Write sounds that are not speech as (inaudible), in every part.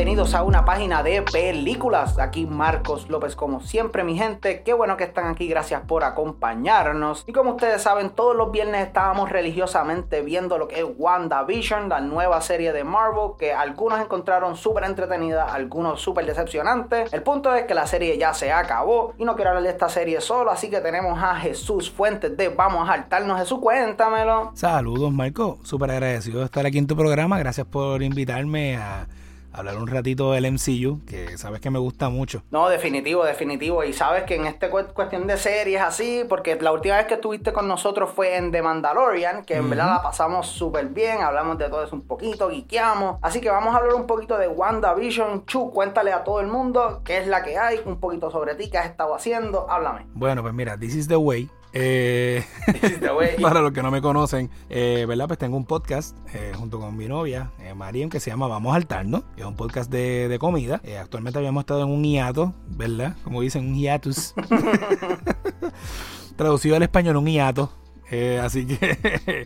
bienvenidos a una página de películas. Aquí Marcos López, como siempre, mi gente. Qué bueno que están aquí, gracias por acompañarnos. Y como ustedes saben, todos los viernes estábamos religiosamente viendo lo que es WandaVision, la nueva serie de Marvel, que algunos encontraron súper entretenida, algunos súper decepcionante. El punto es que la serie ya se acabó y no quiero hablar de esta serie solo, así que tenemos a Jesús Fuentes de Vamos a Saltarnos. Jesús, cuéntamelo. Saludos, Marco. Súper agradecido de estar aquí en tu programa. Gracias por invitarme a hablar un ratito del MCU, que sabes que me gusta mucho. No, definitivo, definitivo. Y sabes que en esta cuestión de series así, porque la última vez que estuviste con nosotros fue en The Mandalorian, que en verdad la pasamos súper bien, hablamos de todo eso un poquito, guiqueamos. Así que vamos a hablar un poquito de WandaVision. Chu, cuéntale a todo el mundo qué es la que hay, un poquito sobre ti, qué has estado haciendo, háblame. Bueno, pues mira, This is the Way eh, (laughs) para los que no me conocen, eh, ¿verdad? Pues tengo un podcast eh, junto con mi novia, eh, que se llama Vamos al Tarno. Es un podcast de, de comida. actualmente habíamos estado en un hiato, ¿verdad? Como dicen, un hiatus. (laughs) (laughs) Traducido al español, un hiato. Eh, así que,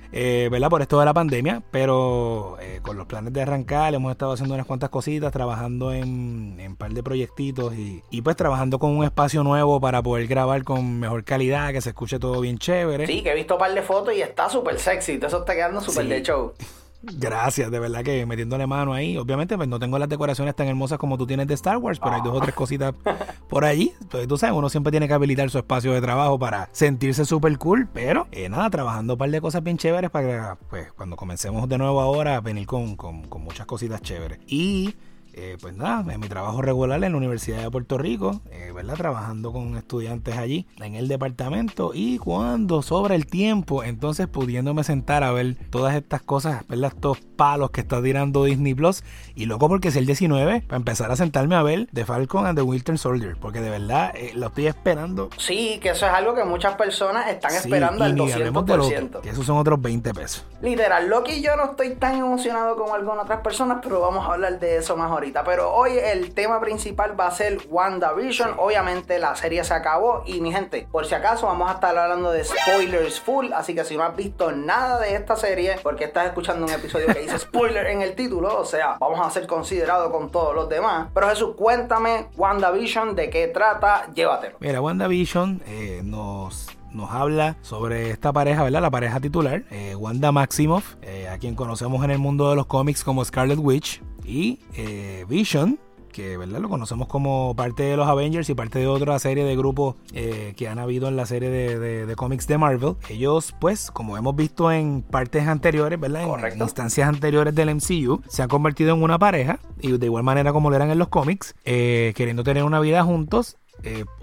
(laughs) eh, ¿verdad? Por esto de la pandemia, pero eh, con los planes de arrancar, hemos estado haciendo unas cuantas cositas, trabajando en, un par de proyectitos y, y, pues trabajando con un espacio nuevo para poder grabar con mejor calidad, que se escuche todo bien chévere. Sí, que he visto un par de fotos y está súper sexy, eso está quedando súper de show. (laughs) Gracias, de verdad que metiéndole mano ahí. Obviamente, pues no tengo las decoraciones tan hermosas como tú tienes de Star Wars, pero hay dos o tres cositas (laughs) por allí. Entonces, tú sabes, uno siempre tiene que habilitar su espacio de trabajo para sentirse súper cool. Pero, eh, nada, trabajando un par de cosas bien chéveres para que, pues, cuando comencemos de nuevo ahora, venir con, con, con muchas cositas chéveres. Y eh, pues nada, en mi trabajo regular en la Universidad de Puerto Rico, eh, ¿verdad? Trabajando con estudiantes allí en el departamento y cuando sobra el tiempo, entonces pudiéndome sentar a ver todas estas cosas, ¿verdad? Estos palos que está tirando Disney Plus y loco porque es el 19 para empezar a sentarme a ver The Falcon and the Winter Soldier, porque de verdad eh, lo estoy esperando. Sí, que eso es algo que muchas personas están esperando al 200%. que esos son otros 20 pesos. Literal, Loki y yo no estoy tan emocionado como algunas otras personas, pero vamos a hablar de eso pero hoy el tema principal va a ser WandaVision. Obviamente la serie se acabó y mi gente, por si acaso vamos a estar hablando de spoilers full, así que si no has visto nada de esta serie, porque estás escuchando un episodio que dice (laughs) spoiler en el título, o sea, vamos a ser considerados con todos los demás. Pero Jesús, cuéntame WandaVision, de qué trata, llévatelo. Mira, WandaVision eh, nos nos habla sobre esta pareja, ¿verdad? La pareja titular, eh, Wanda Maximoff, eh, a quien conocemos en el mundo de los cómics como Scarlet Witch, y eh, Vision, que ¿verdad? lo conocemos como parte de los Avengers y parte de otra serie de grupos eh, que han habido en la serie de, cómics de Marvel. Ellos, pues, como hemos visto en partes anteriores, ¿verdad? En instancias anteriores del MCU, se han convertido en una pareja y de igual manera como lo eran en los cómics, eh, queriendo tener una vida juntos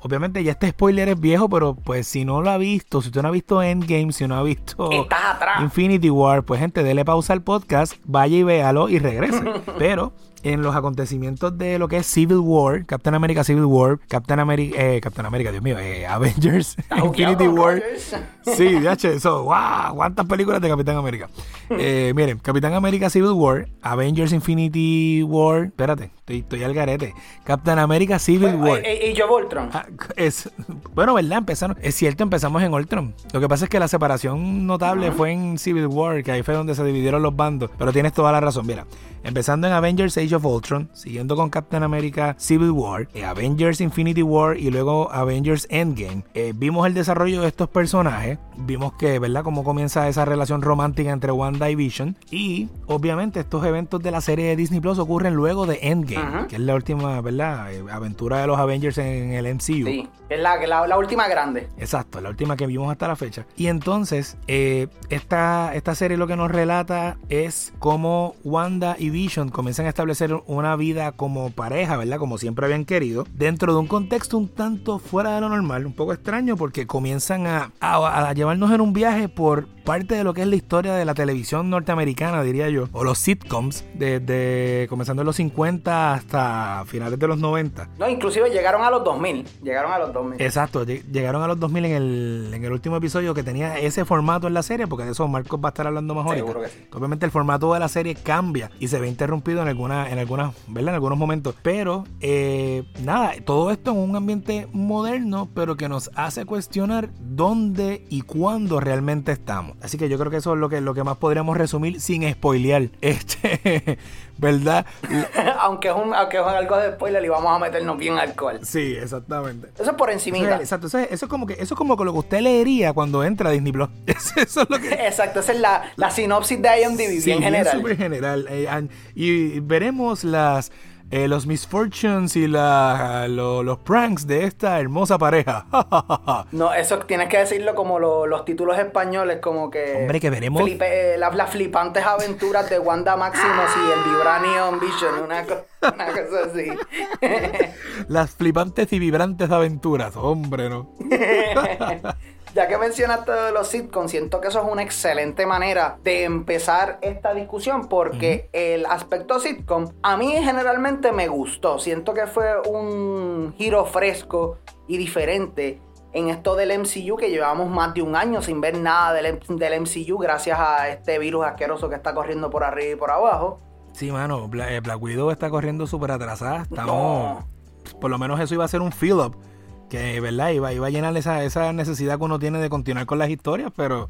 obviamente ya este spoiler es viejo, pero pues si no lo ha visto, si usted no ha visto Endgame, si no ha visto Infinity War, pues gente, dele pausa al podcast, vaya y véalo y regrese. (laughs) pero en los acontecimientos de lo que es Civil War, Captain America Civil War, Captain America, eh, Captain America, Dios mío, eh, Avengers, (laughs) Infinity War. (laughs) Sí, ya eso, wow, cuántas películas de Capitán América. Eh, (laughs) miren, Capitán América Civil War, Avengers Infinity War, espérate, estoy, estoy al garete. Captain America Civil War. Y, yo Ultron. Ah, es, bueno, ¿verdad? Empezaron, es cierto, empezamos en Ultron. Lo que pasa es que la separación notable fue en Civil War, que ahí fue donde se dividieron los bandos. Pero tienes toda la razón, mira. Empezando en Avengers Age of Ultron, siguiendo con Captain America Civil War, eh, Avengers Infinity War y luego Avengers Endgame, eh, vimos el desarrollo de estos personajes, vimos que, ¿verdad?, cómo comienza esa relación romántica entre Wanda y Vision. Y obviamente estos eventos de la serie de Disney Plus ocurren luego de Endgame, que es la última, ¿verdad?, eh, aventura de los Avengers en el MCU. Sí, es la, la, última grande. Exacto, la última que vimos hasta la fecha. Y entonces, esta, esta serie lo que nos relata es cómo Wanda y Vision comienzan a establecer una vida como pareja, ¿verdad? Como siempre habían querido, dentro de un contexto un tanto fuera de lo normal, un poco extraño porque comienzan a, a llevarnos en un viaje por parte de lo que es la historia de la televisión norteamericana, diría yo, o los sitcoms, desde comenzando en los 50 hasta finales de los 90. No, inclusive llegaron a los 2000, llegaron a los 2000. Exacto, llegaron a los 2000 en el, en el último episodio que tenía ese formato en la serie, porque de eso Marcos va a estar hablando mejor. Seguro que sí. Obviamente el formato de la serie cambia y se ve interrumpido en en algunas, ¿verdad? En algunos momentos. Pero eh, nada, todo esto en un ambiente moderno, pero que nos hace cuestionar dónde y cuándo realmente estamos. Así que yo creo que eso es lo que, lo que más podríamos resumir sin spoilear. (laughs) Este, ¿verdad? (laughs) aunque, es un, aunque es algo de spoiler y vamos a meternos bien alcohol. Sí, exactamente. Eso es por encimita. exacto, eso es, como que, eso es como lo que usted leería cuando entra a Disney Plus. (laughs) eso es lo que... Exacto, esa es la, la sinopsis de IMDb, sí, bien general. súper general. Eh, y veremos las eh, los misfortunes y la, los pranks de esta hermosa pareja. (laughs) no, eso tienes que decirlo como los títulos españoles, como que. Hombre, que veremos. Eh, las, flipantes aventuras de Wanda Maximus y el Vibranium Vision, una, una cosa así. las flipantes y vibrantes aventuras, hombre, ¿no? (laughs) Ya que mencionaste de los sitcoms, siento que eso es una excelente manera de empezar esta discusión porque el aspecto sitcom a mí generalmente me gustó. Siento que fue un giro fresco y diferente en esto del MCU que llevamos más de un año sin ver nada del, del MCU gracias a este virus asqueroso que está corriendo por arriba y por abajo. Sí, mano, eh, Black, Widow está corriendo súper atrasada. Estamos... Por lo menos eso iba a ser un fill-up que verdad iba, iba a llenar esa, esa necesidad que uno tiene de continuar con las historias, pero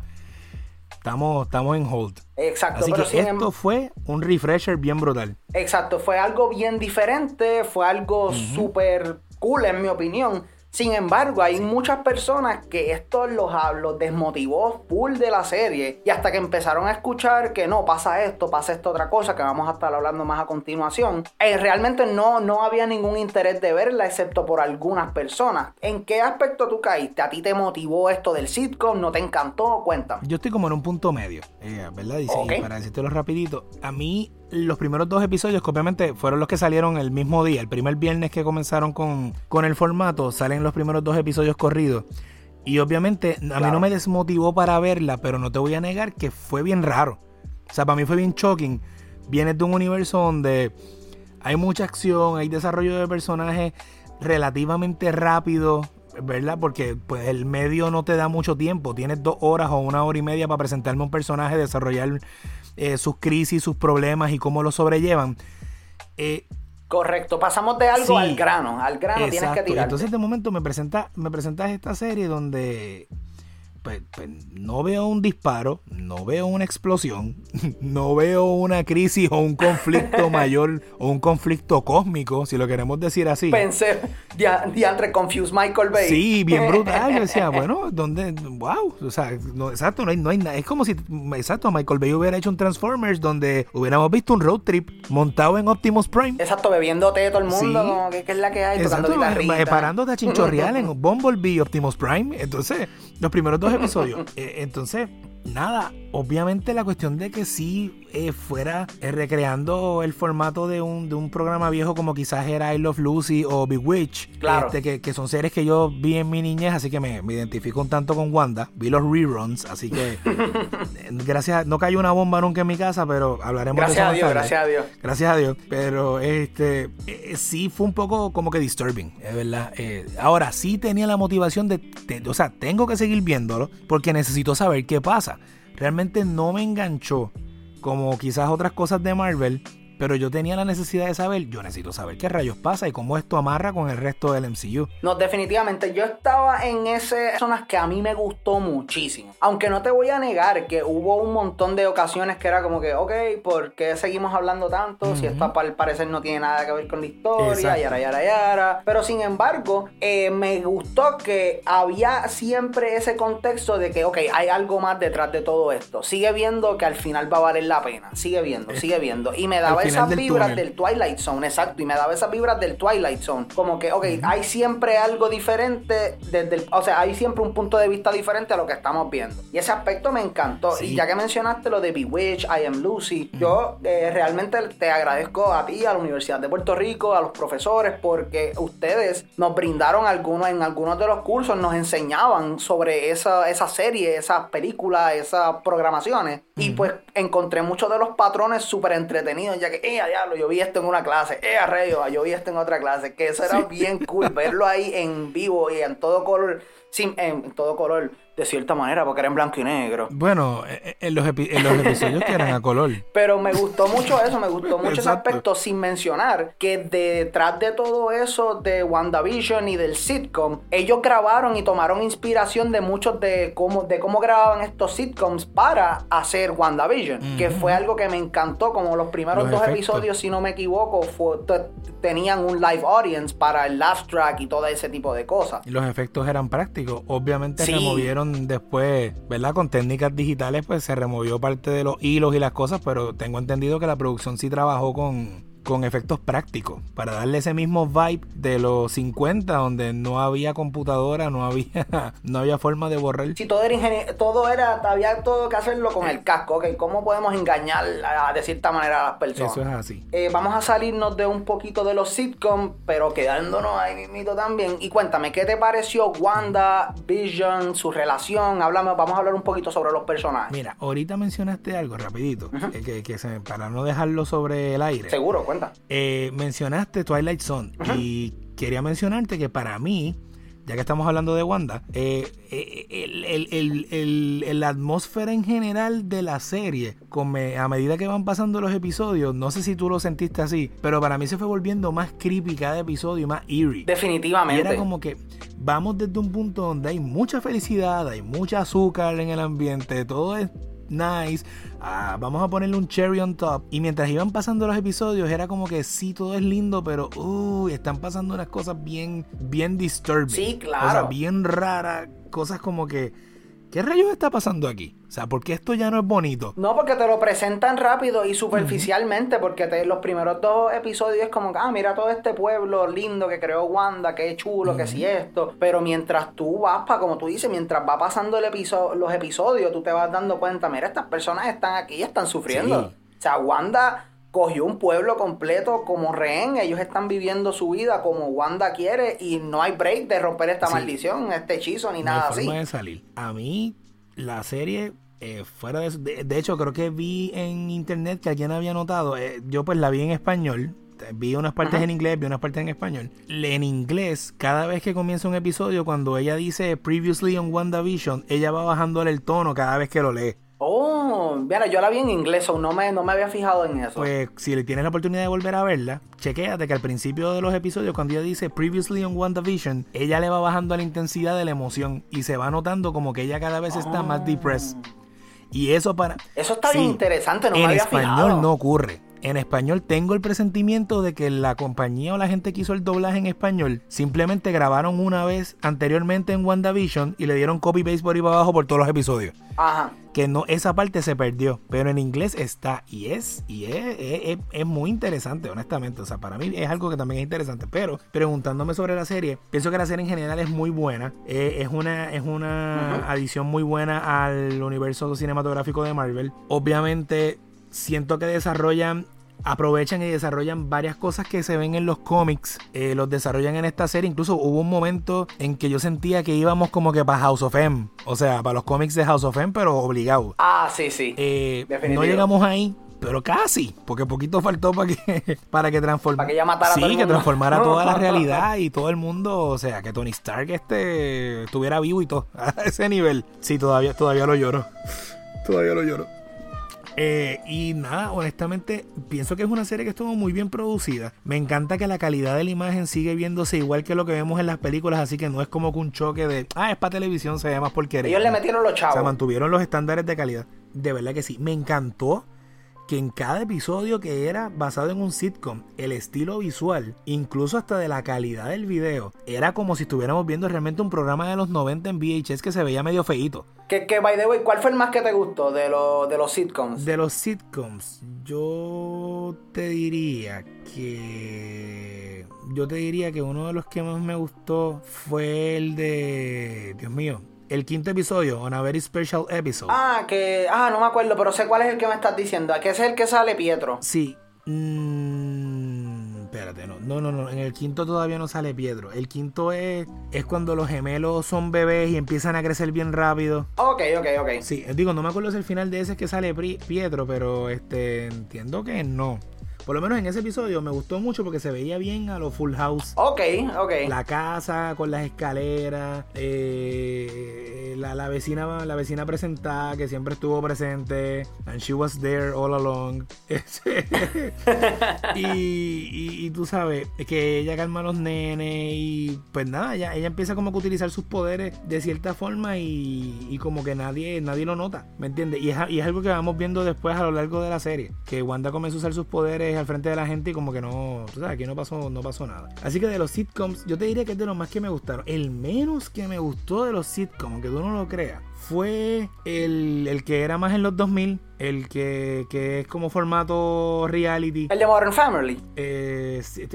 estamos, estamos en hold. Exacto. Así que esto em- fue un refresher bien brutal. Exacto, fue algo bien diferente, fue algo súper cool en mi opinión. Sin embargo, hay muchas personas que esto los, los desmotivó full de la serie y hasta que empezaron a escuchar que no, pasa esto, pasa esto otra cosa, que vamos a estar hablando más a continuación, eh, realmente no, no había ningún interés de verla excepto por algunas personas. ¿En qué aspecto tú caíste? ¿A ti te motivó esto del sitcom? ¿No te encantó? Cuéntame. Yo estoy como en un punto medio, eh, ¿verdad? Y, para para decírtelo rapidito, a mí los primeros dos episodios, que obviamente fueron los que salieron el mismo día, el primer viernes que comenzaron con, con el formato, salen los primeros dos episodios corridos. Y obviamente a mí no me desmotivó para verla, pero no te voy a negar que fue bien raro. O sea, para mí fue bien shocking. Vienes de un universo donde hay mucha acción, hay desarrollo de personajes relativamente rápido, ¿verdad? Porque pues el medio no te da mucho tiempo. Tienes dos horas o una hora y media para presentarme un personaje, desarrollar eh, sus crisis, sus problemas y cómo lo sobrellevan. Eh, Correcto, pasamos de algo al grano, al grano tienes que tirar. Entonces de momento me presenta, me presentas esta serie donde pues, pues, no veo un disparo, no veo una explosión, (laughs) no veo una crisis o un conflicto (laughs) mayor o un conflicto cósmico, si lo queremos decir así. Pensé, diantre, confused Michael Bay. Sí, bien (laughs) brutal. Yo decía, bueno, ¿dónde? Wow. O sea, no, exacto, no hay, no hay nada. Es como si, exacto, Michael Bay hubiera hecho un Transformers donde hubiéramos visto un road trip montado en Optimus Prime. Exacto, bebiendo té todo el mundo, como que, es la que hay, exacto, tocando guitarrita. Parándote a chinchorreal en Bumblebee Optimus Prime. Entonces, los primeros dos (laughs) episodios. Eh, entonces, nada, obviamente la cuestión de que sí eh, fuera eh, recreando el formato de un, de un programa viejo como quizás era I Love Lucy o Bewitch, claro. Este, que, son series que yo vi en mi niñez, así que me, identifico un tanto con Wanda, vi los reruns, así que (laughs) gracias, no cayó una bomba nunca en mi casa, pero hablaremos gracias de eso a Dios, Gracias a Dios. Gracias a Dios, pero este sí fue un poco como que disturbing, es verdad. ahora sí tenía la motivación de, o sea, tengo que seguir viéndolo porque necesito saber qué pasa realmente no me enganchó como quizás otras cosas de Marvel pero yo tenía la necesidad de saber, yo necesito saber qué rayos pasa y cómo esto amarra con el resto del MCU. No, definitivamente, yo estaba en esas zonas que a mí me gustó muchísimo. Aunque no te voy a negar que hubo un montón de ocasiones que era como que, ok, ¿por qué seguimos hablando tanto? Si esto al parecer no tiene nada que ver con la historia, yara, yara, yara. Pero sin embargo, eh, me gustó que había siempre ese contexto de que, ok, hay algo más detrás de todo esto. Sigue viendo que al final va a valer la pena. Sigue viendo, sigue viendo. Y me daba esas vibras del Twilight Zone, exacto, y me daba esas vibras del Twilight Zone. Como que, ok, hay siempre algo diferente, desde el, o sea, hay siempre un punto de vista diferente a lo que estamos viendo. Y ese aspecto me encantó. Y ya que mencionaste lo de Bewitch, I Am Lucy, yo eh, realmente te agradezco a ti, a la Universidad de Puerto Rico, a los profesores, porque ustedes nos brindaron algunos, en algunos de los cursos, nos enseñaban sobre esa, esa serie, esas películas, esas programaciones. Y pues encontré muchos de los patrones súper entretenidos, ya que eh, diablo, yo vi esto en una clase, eh, arreo, yo vi esto en otra clase, que eso era bien cool, verlo ahí en vivo y en todo color, sin, en todo color, De cierta manera, porque era en blanco y negro. Bueno, e, e, en los, en los episodios que eran a color. (laughs) Pero me gustó mucho eso, me gustó mucho ese aspecto, sin mencionar que detrás de todo eso de WandaVision y del sitcom, ellos grabaron y tomaron inspiración de muchos de cómo, de cómo grababan estos sitcoms para hacer WandaVision, que fue algo que me encantó, como los primeros dos episodios, si no me equivoco, tenían un live audience para el last track y todo ese tipo de cosas. Y los efectos eran prácticos, obviamente removieron después, ¿verdad? Con técnicas digitales, pues se removió parte de los hilos y las cosas, pero tengo entendido que la producción sí trabajó con con efectos prácticos para darle ese mismo vibe de los 50 donde no había computadora, no había (laughs) no había forma de borrar. Sí, todo era todo era había todo que hacerlo con el casco, ¿ok? ¿Cómo podemos engañar de cierta manera a las personas? Eso es así. Eh, vamos a salirnos de un poquito de los sitcoms, pero quedándonos ahí mismito también. Y cuéntame, ¿qué te pareció Wanda, Vision, su relación? Háblame, vamos a hablar un poquito sobre los personajes. Mira, ahorita mencionaste algo rapidito, que, que se, para no dejarlo sobre el aire. Seguro, eh, mencionaste Twilight Zone y quería mencionarte que para mí, ya que estamos hablando de Wanda, eh, eh, la atmósfera en general de la serie, a medida que van pasando los episodios, no sé si tú lo sentiste así, pero para mí se fue volviendo más creepy cada episodio y más eerie. Definitivamente. era como que vamos desde un punto donde hay mucha felicidad, hay mucha azúcar en el ambiente, todo es nice, ah, vamos a ponerle un cherry on top. Y mientras iban pasando los episodios, era como que sí, todo es lindo, pero uy, están pasando unas cosas bien, bien disturbing. Sí, claro. bien raras, cosas como que ¿Qué rayos está pasando aquí? O sea, ¿por qué esto ya no es bonito? No, porque te lo presentan rápido y superficialmente, porque te, los primeros dos episodios es como, ah, mira todo este pueblo lindo que creó Wanda, qué chulo, que si esto. Pero mientras tú vas, para, como tú dices, mientras va pasando el episodio, los episodios, tú te vas dando cuenta, mira, estas personas están aquí y están sufriendo. O sea, Wanda cogió un pueblo completo como rehén. Ellos están viviendo su vida como Wanda quiere y no hay break de romper esta maldición, este hechizo ni nada así. de salir. A mí, la serie. Eh, fuera de, de, hecho creo que vi en internet que alguien había notado eh, yo pues la vi en español vi unas partes en inglés, vi unas partes en español. En inglés, cada vez que comienza un episodio, cuando ella dice previously on WandaVision, ella va bajándole el tono cada vez que lo lee. Oh, mira, yo la vi en inglés o no me, no me había fijado en eso. Pues si le tienes la oportunidad de volver a verla, chequéate que al principio de los episodios, cuando ella dice Previously on WandaVision, ella le va bajando la intensidad de la emoción y se va notando como que ella cada vez está más depressed. Y eso para... Eso está bien interesante, no me había fijado. En español no ocurre. En español tengo el presentimiento de que la compañía o la gente que hizo el doblaje en español simplemente grabaron una vez anteriormente en WandaVision y le dieron copy paste por ahí para abajo por todos los episodios. Ajá. Que no, esa parte se perdió, pero en inglés está y es, y es, es, muy interesante, honestamente. O sea, para mí es algo que también es interesante. Pero preguntándome sobre la serie, pienso que la serie en general es muy buena. Eh, es una, es una adición muy buena al universo cinematográfico de Marvel. Obviamente siento que desarrollan aprovechan y desarrollan varias cosas que se ven en los cómics, eh, los desarrollan en esta serie. Incluso hubo un momento en que yo sentía que íbamos como que para House of M, o sea, para los cómics de House of M, pero obligado. Ah, sí, sí. Eh, no llegamos ahí. Pero casi, porque poquito faltó (laughs) para que para que transformara que matara sí, que transformara toda la realidad y todo el mundo, o sea, que Tony Stark este estuviera vivo y todo (laughs) a ese nivel. Sí, todavía todavía lo lloro. Todavía lo lloro. Eh, y nada, honestamente, pienso que es una serie que estuvo muy bien producida. Me encanta que la calidad de la imagen sigue viéndose igual que lo que vemos en las películas, así que no es como que un choque de, ah, es para televisión, se llama porquería. Ellos le metieron los chavos. O sea, mantuvieron los estándares de calidad. De verdad que sí. Me encantó que en cada episodio que era basado en un sitcom, el estilo visual, incluso hasta de la calidad del video, era como si estuviéramos viendo realmente un programa de los 90 en VHS que se veía medio feito. Que, que by the way, ¿cuál fue el más que te gustó de, de los sitcoms? De los sitcoms, yo te diría que. Yo te diría que uno de los que más me gustó fue el de. Dios mío, el quinto episodio, On a Very Special Episode. Ah, que. Ah, no me acuerdo, pero sé cuál es el que me estás diciendo. ¿A qué es el que sale Pietro? Sí. Mm, espérate, no. No, no, no. En el quinto todavía no sale Pietro. El quinto es, es cuando los gemelos son bebés y empiezan a crecer bien rápido. Ok, ok, ok. Sí, digo, no me acuerdo si el final de ese es que sale Pietro, pero este entiendo que no. Por lo menos en ese episodio me gustó mucho porque se veía bien a lo Full House. Ok, ok. La casa con las escaleras, eh, la, la, vecina la vecina presentada que siempre estuvo presente and she was there all along (laughs) y, y, tú sabes que ella calma a los nenes y pues nada ella, ella empieza como que a utilizar sus poderes de cierta forma y, y como que nadie nadie lo nota ¿me entiendes? Y es, y es algo que vamos viendo después a lo largo de la serie que Wanda comenzó a usar sus poderes al frente de la gente y como que no tú sabes aquí no pasó no pasó nada así que de los sitcoms yo te diría que es de los más que me gustaron el menos que me gustó de los sitcoms aunque tú no lo creas fue el, que era más en los 2000, el que, es como formato reality. El de Modern Family. Eh, sí,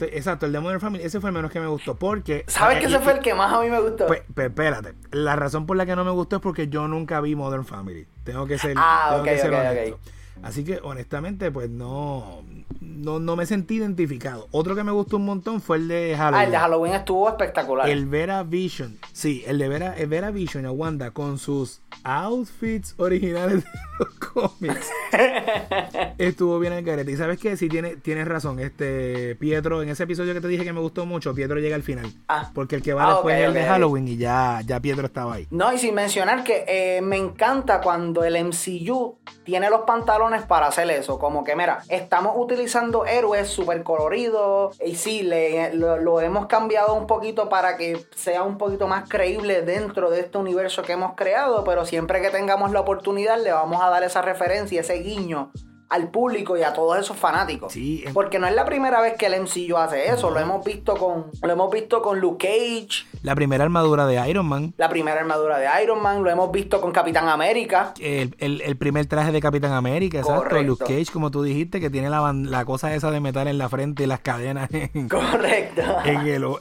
exacto, el de Modern Family. Ese fue el menos que me gustó. Porque. ¿Sabes que ese fue el que más a mí me gustó? Pues, pues, espérate. La razón por la que no me gustó es porque yo nunca vi Modern Family. Tengo que ser. Ah, tengo que ser honesto. Así que honestamente, pues no, no, no me sentí identificado. Otro que me gustó un montón fue el de Halloween. Ah, el de Halloween estuvo espectacular. El Vera Vision. Sí, el de Vera, el Vera Vision a Wanda con sus outfits originales de los (laughs) cómics. (laughs) estuvo bien el carete. Y sabes que sí tiene, tienes razón. Este Pietro, en ese episodio que te dije que me gustó mucho, Pietro llega al final. Ah. Porque el que va ah, después es el de Halloween y ya, ya Pietro estaba ahí. No, y sin mencionar que eh, me encanta cuando el MCU tiene los pantalones para hacer eso. Como que, mira, estamos utilizando héroes súper coloridos. Y sí, le, lo, hemos cambiado un poquito para que sea un poquito más creíble dentro de este universo que hemos creado, pero siempre que tengamos la oportunidad le vamos a dar esa referencia, ese guiño al público y a todos esos fanáticos. Sí, Porque no es la primera vez que el MCU hace eso. Lo hemos visto con. Lo hemos visto con Luke Cage. La primera armadura de Iron Man. La primera armadura de Iron Man. Lo hemos visto con Capitán América. El, primer traje de Capitán América, exacto. Luke Cage, como tú dijiste, que tiene la, la cosa esa de metal en la frente y las cadenas en, (laughs) Correcto.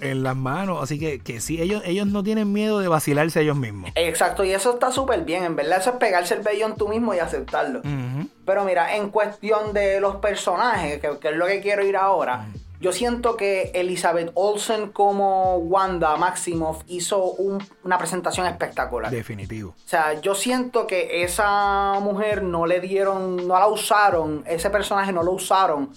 En, las manos. Así que, que sí, ellos, ellos no tienen miedo de vacilarse ellos mismos. Exacto, y eso está súper bien. En verdad, eso es pegarse el en tú mismo y aceptarlo. Pero mira, en cuestión de los personajes, que, es lo que quiero ir ahora, yo siento que Elizabeth Olsen como Wanda Maximoff hizo una presentación espectacular. Definitivo. O sea, yo siento que esa mujer no le dieron, no la usaron, ese personaje no lo usaron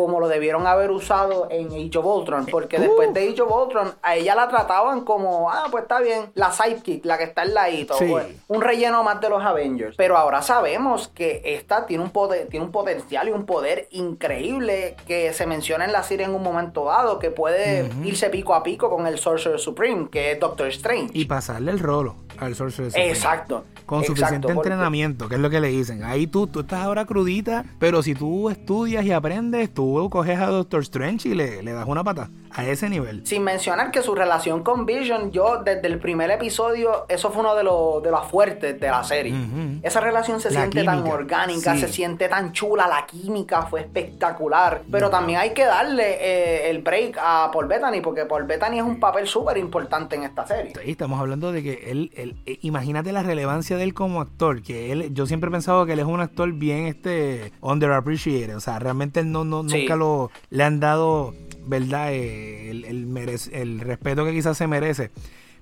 como lo debieron haber usado en Age of Ultron. Porque después de Age of Ultron, a ella la trataban como, ah, pues está bien, la sidekick, la que está al ladito. Pues, un relleno más de los Avengers. Pero ahora sabemos que esta tiene un, poder, tiene un potencial y un poder increíble que se menciona en la serie en un momento dado, que puede irse pico a pico con el Sorcerer Supreme, que es Doctor Strange. Y pasarle el rolo al Sorcerer Supreme. Exacto. Con suficiente entrenamiento, que es lo que le dicen. Ahí tú, tú estás ahora crudita, pero si tú estudias y aprendes, tú coges a Doctor Strange y le, le das una pata a ese nivel. Sin mencionar que su relación con Vision, yo desde el primer episodio, eso fue uno de los de los fuertes de la serie. Esa relación se siente tan orgánica, se siente tan chula, la química fue espectacular. Pero también hay que darle eh, el break a Paul Bettany, porque Paul Bettany es un papel súper importante en esta serie. Sí, estamos hablando de que él, él eh, imagínate la relevancia de él como actor, que él, yo siempre he pensado que él es un actor bien este underappreciated, o sea, realmente él no, no nunca lo le han dado ¿verdad? Eh, el, el, respeto que quizás se merece.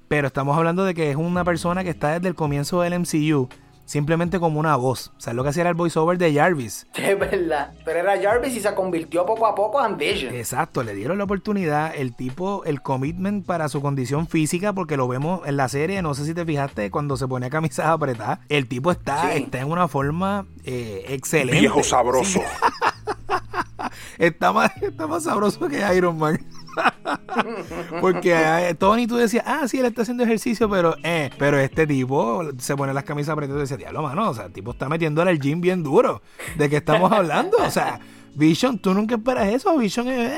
Pero estamos hablando de que es una persona que está desde el comienzo del MCU simplemente como una voz. O sea, lo que hacía era el voiceover de Jarvis. (laughs) Es verdad. Pero era Jarvis y se convirtió poco a poco en Vision. Exacto, le dieron la oportunidad, el tipo, el commitment para su condición física, porque lo vemos en la serie, no sé si te fijaste, cuando se pone camisas apretadas, el tipo está, está en una forma eh, excelente. Viejo sabroso. (laughs) está, más, está más sabroso que Iron Man. (laughs) Porque eh, Tony tú decías, ah, sí, él está haciendo ejercicio, pero eh, pero este tipo se pone las camisas apretadas y dice, diablo, mano, o sea, el tipo está metiéndole el gym bien duro. ¿De qué estamos hablando? O sea, Vision, tú nunca esperas eso. Vision es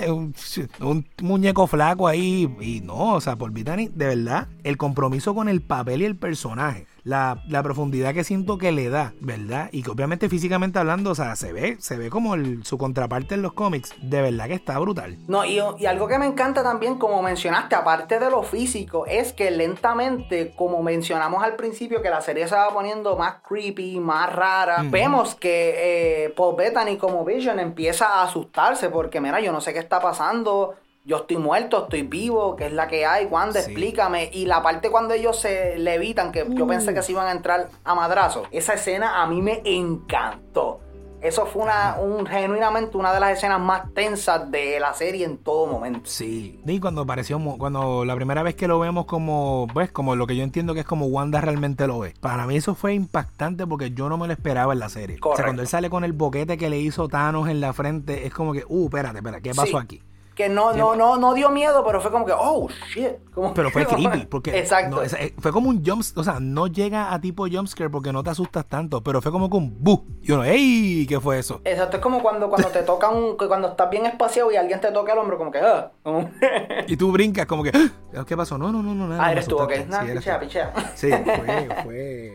eh, un, muñeco flaco ahí. Y no, o sea, por Vitani, de verdad, el compromiso con el papel y el personaje la, profundidad que siento que le da, ¿verdad? Y que obviamente físicamente hablando, o sea, se ve, se ve como su contraparte en los cómics, de verdad que está brutal. No, y, algo que me encanta también, como mencionaste, aparte de lo físico, es que lentamente, como mencionamos al principio, que la serie se va poniendo más creepy, más rara, vemos que eh, Paul Bettany como Vision empieza a asustarse porque, mira, yo no sé qué está pasando, yo estoy muerto, estoy vivo, que es la que hay, Wanda, explícame. Y la parte cuando ellos se levitan, que yo pensé que se iban a entrar a madrazo, esa escena a mí me encantó. Eso fue una, un, genuinamente una de las escenas más tensas de la serie en todo momento. Sí. Y cuando apareció, cuando la primera vez que lo vemos como, pues, como lo que yo entiendo que es como Wanda realmente lo ve. Para mí eso fue impactante porque yo no me lo esperaba en la serie. O sea, cuando él sale con el boquete que le hizo Thanos en la frente, es como que, uh, espérate, espérate, ¿qué pasó aquí? Que no, no, no, no dio miedo, pero fue como que, oh, shit. pero fue (laughs) creepy, porque Exacto. Eh, fue como un jump, o sea, no llega a tipo jumpscare porque no te asustas tanto, pero fue como que un bu. Y uno, ¡ey! ¿Qué fue eso? Exacto, es como cuando, cuando te toca un, cuando estás bien espaciado y alguien te toca el hombro, como que, ah. (laughs) y tú brincas como que, ah, ¿qué pasó? No, no, no, no, nada. Ah, eres tú, ok. Nah, sí, pichea, pichea. Sí, fue, (laughs) fue,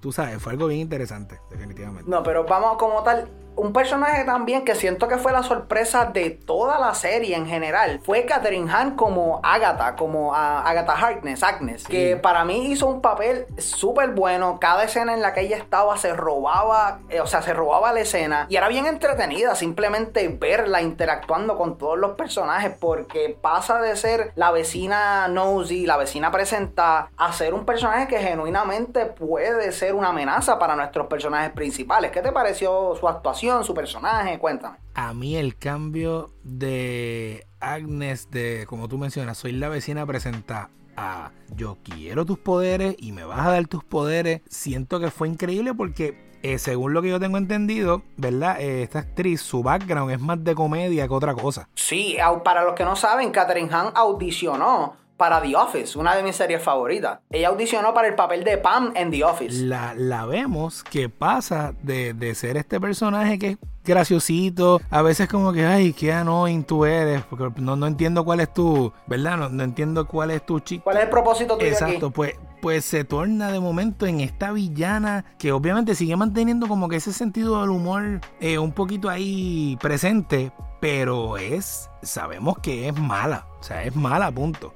tú sabes, fue algo bien interesante, definitivamente. No, pero vamos como tal, un personaje también que siento que fue la sorpresa de toda la serie en general fue Catherine Hahn como Agatha, como Agatha Harkness, Agnes, que para mí hizo un papel súper bueno. Cada escena en la que ella estaba se robaba, eh, o sea, se robaba la escena y era bien entretenida simplemente verla interactuando con todos los personajes porque pasa de ser la vecina nosy, la vecina presenta, a ser un personaje que genuinamente puede ser una amenaza para nuestros personajes principales. ¿Qué te pareció su actuación? Su personaje? Cuéntame. A mí el cambio de Agnes, de como tú mencionas, soy la vecina presentada a yo quiero tus poderes y me vas a dar tus poderes, siento que fue increíble porque eh, según lo que yo tengo entendido, ¿verdad? Eh, esta actriz, su background es más de comedia que otra cosa. Sí, para los que no saben, Catherine Hahn audicionó para The Office, una de mis series favoritas. Ella audicionó para el papel de Pam en The Office. La, la vemos que pasa de, de ser este personaje que es graciosito, a veces como que, ay, qué annoying tú eres, porque no, no entiendo cuál es tu, ¿verdad? No, no entiendo cuál es tu chico. ¿Cuál es el propósito tuyo Exacto, pues pues se torna de momento en esta villana que obviamente sigue manteniendo como que ese sentido del humor eh, un poquito ahí presente, pero es, sabemos que es mala, o sea, es mala, punto.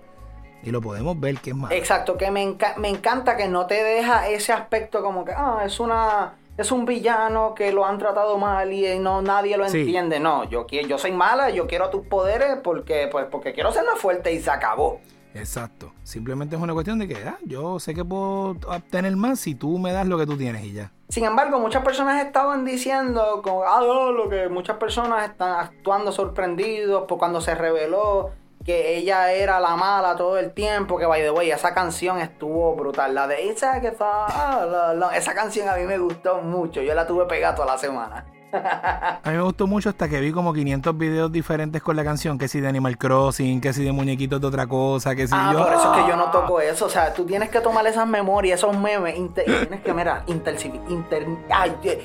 Y lo podemos ver que es malo. Exacto, que me, me encanta que no te deja ese aspecto como que, ah, es una es un villano que lo han tratado mal y no nadie lo entiende. No, yo, yo soy mala, yo quiero tus poderes porque, pues, porque quiero ser más fuerte y se acabó. Exacto. Simplemente es una cuestión de que ah, yo sé que puedo obtener más si tú me das lo que tú tienes y ya. Sin embargo, muchas personas estaban diciendo como, ah, lo que muchas personas están actuando sorprendidos por cuando se reveló que ella era la mala todo el tiempo, que by the way, esa canción estuvo brutal. La de que está, esa canción a mí me gustó mucho, yo la tuve pegada toda la semana. A mí me gustó mucho hasta que vi como 500 videos diferentes con la canción, que si de Animal Crossing, que si de muñequitos de otra cosa, que si ah, yo... por eso es que yo no toco eso, o sea, tú tienes que tomar esas memorias, esos memes, y tienes que, mira, inter,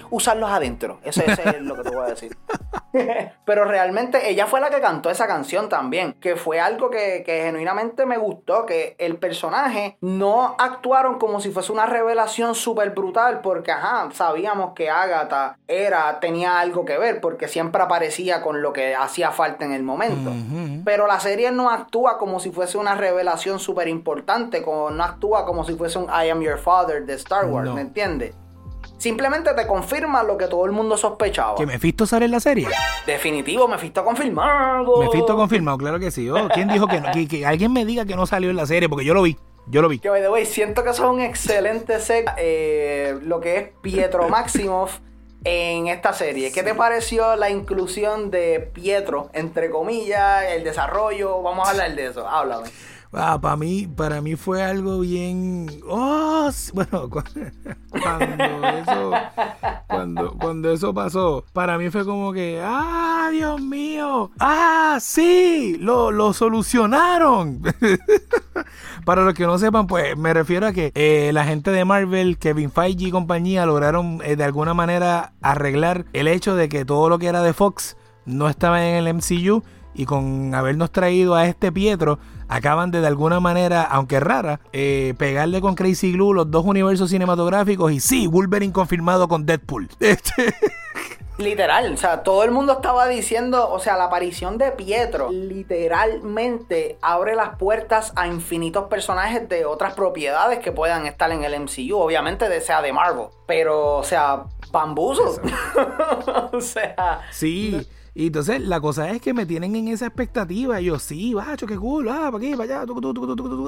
usarlos adentro, eso, eso es lo que te voy a decir. (laughs) Pero realmente ella fue la que cantó esa canción también, que fue algo que, que genuinamente me gustó, que el personaje no actuaron como si fuese una revelación súper brutal, porque, ajá, sabíamos que Agatha era tenía algo que ver porque siempre aparecía con lo que hacía falta en el momento. Pero la serie no actúa como si fuese una revelación súper importante, como, no actúa como si fuese un I am your father de Star Wars, ¿me entiendes? Simplemente te confirma lo que todo el mundo sospechaba. ¿Que Mephisto sale en la serie? Definitivo, Mephisto confirmado. Mephisto confirmado, claro que sí. Oh, ¿Quién dijo que no? Que, alguien me diga que no salió en la serie, porque yo lo vi. Yo lo vi. Que, by the way, siento que eso es un excelente set. Eh, lo que es Pietro (laughs) Maximoff en esta serie. ¿Qué te pareció la inclusión de Pietro, entre comillas, el desarrollo? Vamos a hablar de eso, háblame. Ah, para mí, para mí fue algo bien. Oh, (laughs) bueno, cuando eso, cuando, cuando eso pasó, para mí fue como que, ah, Dios mío, ah, sí, lo, lo solucionaron. (laughs) para los que no sepan, pues me refiero a que eh, la gente de Marvel, Kevin Feige y compañía lograron eh, de alguna manera arreglar el hecho de que todo lo que era de Fox no estaba en el MCU y con habernos traído a este Pietro, acaban de de alguna manera, aunque rara, eh, pegarle con Crazy Glue los dos universos cinematográficos y sí, Wolverine confirmado con Deadpool. (laughs) Este... Literal, o sea, todo el mundo estaba diciendo, o sea, la aparición de Pietro literalmente abre las puertas a infinitos personajes de otras propiedades que puedan estar en el MCU, obviamente de, sea de Marvel, pero, o sea, bambuzo. (laughs) o sea... Sí. Y entonces la cosa es que me tienen en esa expectativa. Y yo, sí, bacho, qué cool, ah, para aquí, para allá,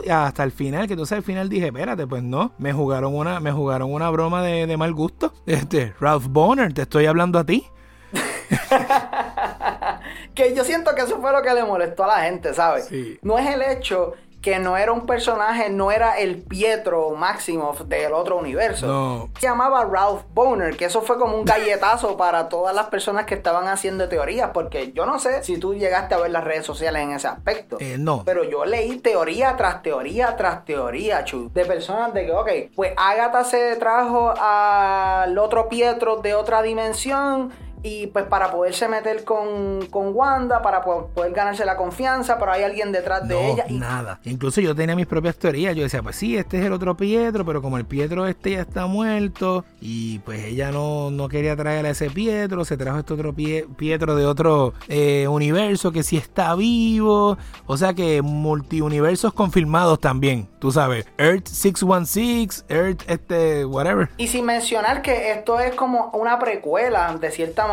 y hasta el final, que entonces al final dije, espérate, pues no, me jugaron una, me jugaron una broma de, de mal gusto. Este, Ralph Bonner, te estoy hablando a ti. (laughs) que yo siento que eso fue lo que le molestó a la gente, ¿sabes? Sí. No es el hecho que no era un personaje, no era el Pietro Maximoff del otro universo. No. Se llamaba Ralph Boner, que eso fue como un galletazo (laughs) para todas las personas que estaban haciendo teorías, porque yo no sé si tú llegaste a ver las redes sociales en ese aspecto. Eh, no. Pero yo leí teoría tras teoría tras teoría, Chu, de personas de que, ok, pues Agatha se trajo al otro Pietro de otra dimensión y pues para poderse meter con, con Wanda, para po- poder ganarse la confianza, pero hay alguien detrás de ella. Y nada. Incluso yo tenía mis propias teorías. Yo decía, pues sí, este es el otro Pietro, pero como el Pietro este ya está muerto y pues ella no, no quería traer a ese Pietro, se trajo este otro Pie- Pietro de otro eh, universo que sí está vivo. O sea que multiuniversos confirmados también, tú sabes. Earth 616, Earth este, whatever. Y sin mencionar que esto es como una precuela, de cierta manera,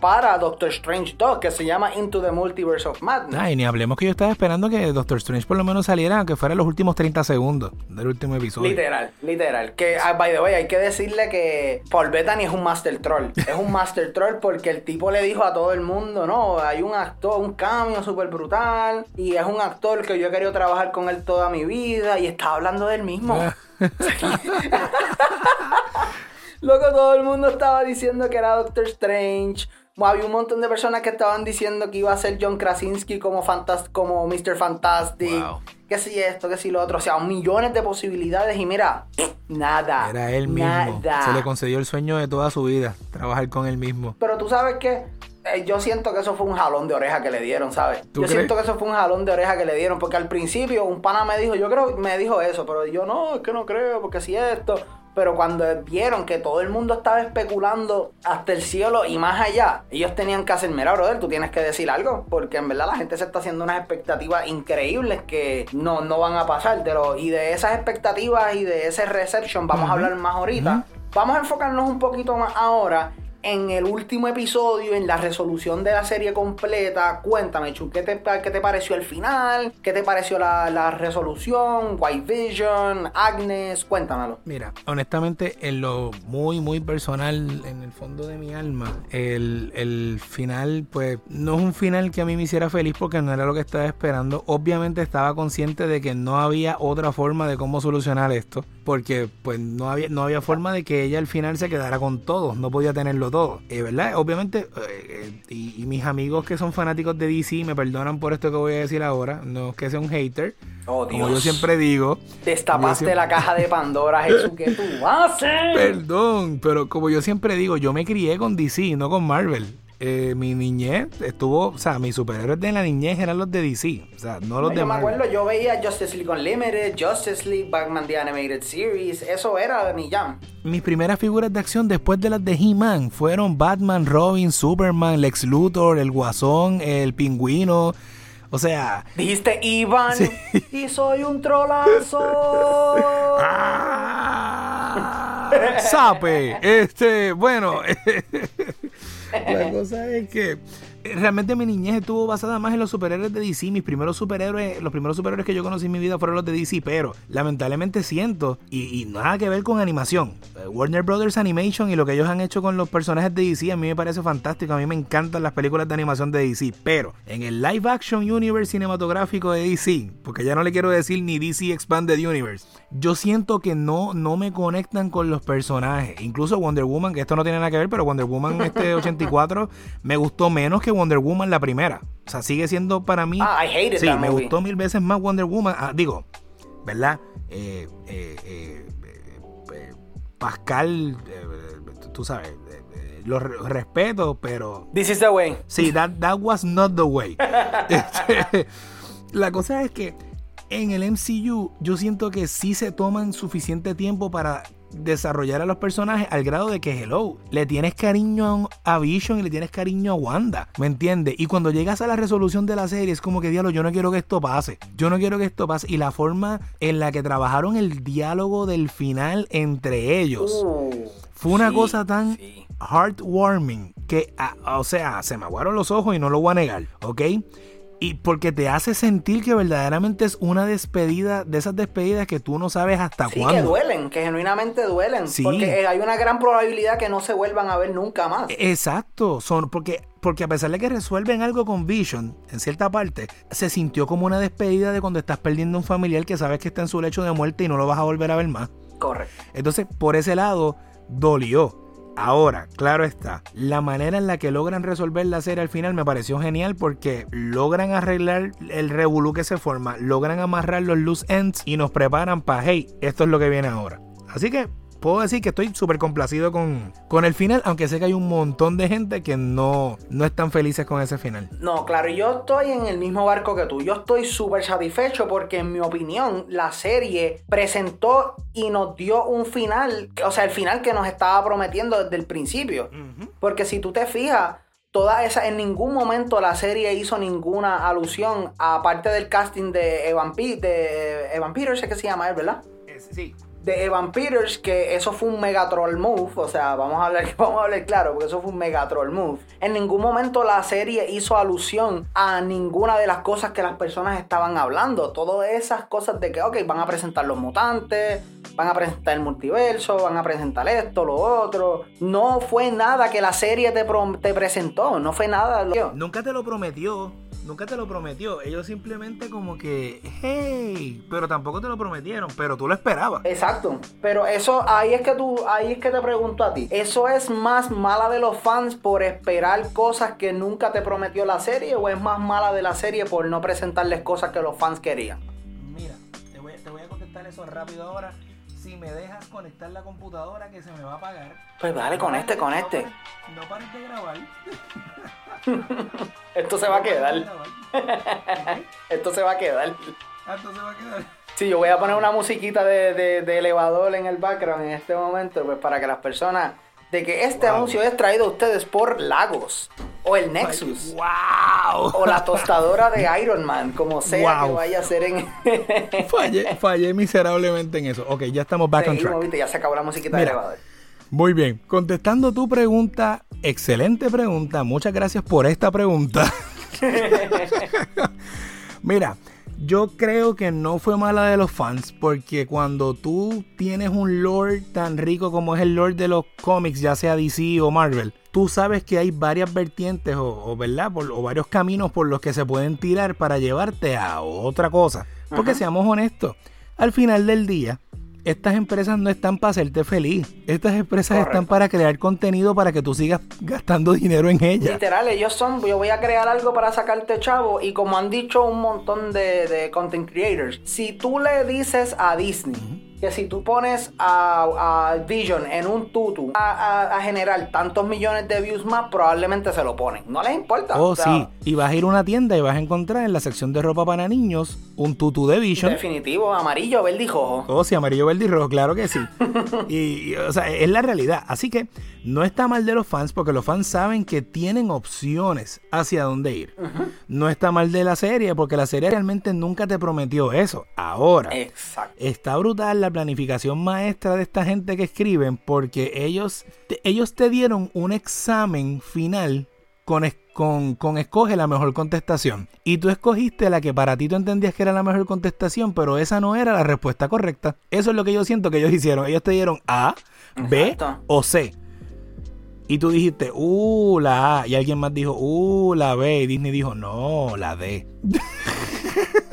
para Doctor Strange 2, que se llama Into the Multiverse of Madness. Ay, ni hablemos que yo estaba esperando que Doctor Strange por lo menos saliera, aunque fuera los últimos 30 segundos del último episodio. Literal, literal. Que, ah, by the way, hay que decirle que Paul Bettany es un master troll. Es un master (laughs) troll porque el tipo le dijo a todo el mundo, no, hay un actor, un cambio súper brutal. Y es un actor que yo he querido trabajar con él toda mi vida. Y estaba hablando del mismo. (laughs) (laughs) Loco, todo el mundo estaba diciendo que era Doctor Strange. Había un montón de personas que estaban diciendo que iba a ser John Krasinski como, Fantas como Mr. Fantastic. Wow. Que si esto, que si lo otro. O sea, millones de posibilidades. Y mira, nada. Era él mismo. Nada. Se le concedió el sueño de toda su vida, trabajar con él mismo. Pero tú sabes que yo siento que eso fue un jalón de oreja que le dieron, ¿sabes? ¿Tú Yo crees? siento que eso fue un jalón de oreja que le dieron. Porque al principio un pana me dijo, yo creo me dijo eso, pero yo no, es que no creo, porque si esto. Pero cuando vieron que todo el mundo estaba especulando hasta el cielo y más allá, ellos tenían que hacer, mira, brother, tú tienes que decir algo, porque en verdad la gente se está haciendo unas expectativas increíbles que no, no van a pasar. Pero, y de esas expectativas y de ese reception vamos a hablar más ahorita. Vamos a enfocarnos un poquito más ahora en el último episodio, en la resolución de la serie completa. Cuéntame, Chu, ¿qué te, qué te pareció el final? ¿Qué te pareció la, la resolución? White Vision, Agnes, cuéntamelo. Mira, honestamente, en lo muy, muy personal, en el fondo de mi alma, el, el final, pues, no es un final que a mí me hiciera feliz porque no era lo que estaba esperando. Obviamente estaba consciente de que no había otra forma de cómo solucionar esto, porque pues no había, no había forma de que ella al final se quedara con todos, no podía tenerlo todo, Eh, ¿verdad? Obviamente, eh, eh, y, y mis amigos que son fanáticos de DC me perdonan por esto que voy a decir ahora, no es que sea un hater, Oh, como yo siempre digo. Destapaste siempre- la caja de Pandora, (laughs) Jesús, ¿qué tú haces? Perdón, pero como yo siempre digo, yo me crié con DC, no con Marvel. Eh, mi niñez estuvo, o sea, mis superhéroes de la niñez eran los de DC, o sea, no los yo de me Marvel. acuerdo, yo veía Justice League Unlimited, Justice League, Batman The Animated Series, eso era mi jam. Mis primeras figuras de acción después de las de He-Man fueron Batman, Robin, Superman, Lex Luthor, el Guasón, el Pingüino. O sea, Dijiste Ivan Sí. y soy un trolazo. (laughs) ¡Ah! ¡Sape! Este, bueno, (laughs) la cosa es que realmente mi niñez estuvo basada más en los superhéroes de DC. Mis primeros superhéroes, los primeros superhéroes que yo conocí en mi vida fueron los de DC, pero lamentablemente siento, y, y nada que ver con animación. eh, Warner Brothers Animation y lo que ellos han hecho con los personajes de DC a mí me parece fantástico. A mí me encantan las películas de animación de DC, pero en el live action universe cinematográfico de DC, porque ya no le quiero decir ni DC Expanded Universe, yo siento que no, no me conectan con los personajes. Incluso Wonder Woman, que esto no tiene nada que ver, pero Wonder Woman este (laughs) 84 me gustó menos que Wonder Woman la primera. O sea, sigue siendo para mí... Ah, I hated sí, that me movie. gustó mil veces más Wonder Woman. Ah, digo, ¿verdad? Eh, eh, eh, Pascal, tú sabes, lo re- respeto, pero This is the way. Sí, that, that was not the way. (laughs) Este, la cosa es que en el MCU yo siento que sí se toman suficiente tiempo para desarrollar a los personajes al grado de que, hello, le tienes cariño a, Vision y le tienes cariño a Wanda, ¿me entiendes? Y cuando llegas a la resolución de la serie es como que, diablo, yo no quiero que esto pase, yo no quiero que esto pase. Y la forma en la que trabajaron el diálogo del final entre ellos. Uh, Fue una sí, cosa tan heartwarming que, ah, o sea, se me aguaron los ojos y no lo voy a negar, ¿ok? Y porque te hace sentir que verdaderamente es una despedida, de esas despedidas que tú no sabes hasta Sí, cuándo. que duelen, que genuinamente duelen. Sí. Porque eh, hay una gran probabilidad que no se vuelvan a ver nunca más. Exacto, son porque porque a pesar de que resuelven algo con Vision en cierta parte, se sintió como una despedida de cuando estás perdiendo un familiar que sabes que está en su lecho de muerte y no lo vas a volver a ver más. Correcto. Entonces, por ese lado, dolió. Ahora, claro está, la manera en la que logran resolver la serie al final me pareció genial porque logran arreglar el revolú que se forma, logran amarrar los loose ends y nos preparan para, hey, esto es lo que viene ahora. Así que puedo decir que estoy súper complacido con, con el final, aunque sé que hay un montón de gente que no, no están felices con ese final. No, claro, yo estoy en el mismo barco que tú. Yo estoy súper satisfecho porque, en mi opinión, la serie presentó y nos dio un final, o sea, el final que nos estaba prometiendo desde el principio. Porque si tú te fijas, toda esa, en ningún momento la serie hizo ninguna alusión, aparte del casting de Evan, Pe- de Evan Peters, que se llama él, ¿verdad? Sí. De Evan Peters, que eso fue un Megatroll move, o sea, vamos a hablar, (laughs) vamos a hablar claro, porque eso fue un Megatroll move. En ningún momento la serie hizo alusión a ninguna de las cosas que las personas estaban hablando. Todas esas cosas de que, ok, van a presentar los mutantes, van a presentar el multiverso, van a presentar esto, lo otro. No fue nada que la serie te, te presentó, no fue nada. Nunca te lo prometió, nunca te lo prometió. Ellos simplemente como que, hey, pero tampoco te lo prometieron, pero tú lo esperabas. Exacto, pero eso ahí es que tú ahí es que te pregunto a ti. ¿Eso es más mala de los fans por esperar cosas que nunca te prometió la serie o es más mala de la serie por no presentarles cosas que los fans querían? Mira, te voy, te voy a contestar eso rápido ahora. Si me dejas conectar la computadora que se me va a apagar. Pues dale, conecte, No conecte. pares- No pares de grabar. (laughs) (laughs) Esto se va a quedar. Esto se va a quedar. Esto se va a quedar. Sí, yo voy a poner una musiquita de, de- de elevador en el background en este momento, pues para que las personas de que este Wow. anuncio es traído a ustedes por Lagos o el Nexus. ¡Wow! O la tostadora de Iron Man, como sea que vaya a ser en. (laughs) Fallé, fallé miserablemente en eso. Ok, ya estamos back on track. viste, ya se acabó la musiquita Mira. de elevador. Muy bien, contestando tu pregunta, excelente pregunta, muchas gracias por esta pregunta. (laughs) Mira, yo creo que no fue mala de los fans porque cuando tú tienes un lore tan rico como es el lore de los cómics, ya sea DC o Marvel, tú sabes que hay varias vertientes o, o, ¿verdad? Por- o varios caminos por los que se pueden tirar para llevarte a otra cosa. Porque Ajá. seamos honestos, al final del día, estas empresas no están para hacerte feliz. Estas empresas Correcto. están para crear contenido para que tú sigas gastando (laughs) dinero en ellas. Literal, ellos son, yo voy a crear algo para sacarte chavo y como han dicho un montón de, de content creators, si tú le dices a Disney que si tú pones a, a Vision en un tutu a, a- a generar tantos millones de views más, probablemente se lo ponen. No les importa. Oh, O sea, sí. Y vas a ir a una tienda y vas a encontrar en la sección de ropa para niños un tutu de Vision. Definitivo, amarillo, verde y rojo. Oh, sí, amarillo, verde y rojo, claro que sí. (laughs) y, y, o sea, es la realidad. Así que no está mal de los fans porque los fans saben que tienen opciones hacia dónde ir. No está mal de la serie porque la serie realmente nunca te prometió eso. Ahora, Exacto. está brutal la planificación maestra de esta gente que escriben porque ellos te, ellos te dieron un examen final con, con, con escoge la mejor contestación. Y tú escogiste la que para ti tú entendías que era la mejor contestación, pero esa no era la respuesta correcta. Eso es lo que yo siento que ellos hicieron. Ellos te dieron A, B Exacto. o C. Y tú dijiste, uh, la A. Y alguien más dijo, uh, la B. Y Disney dijo, no, la D. (laughs)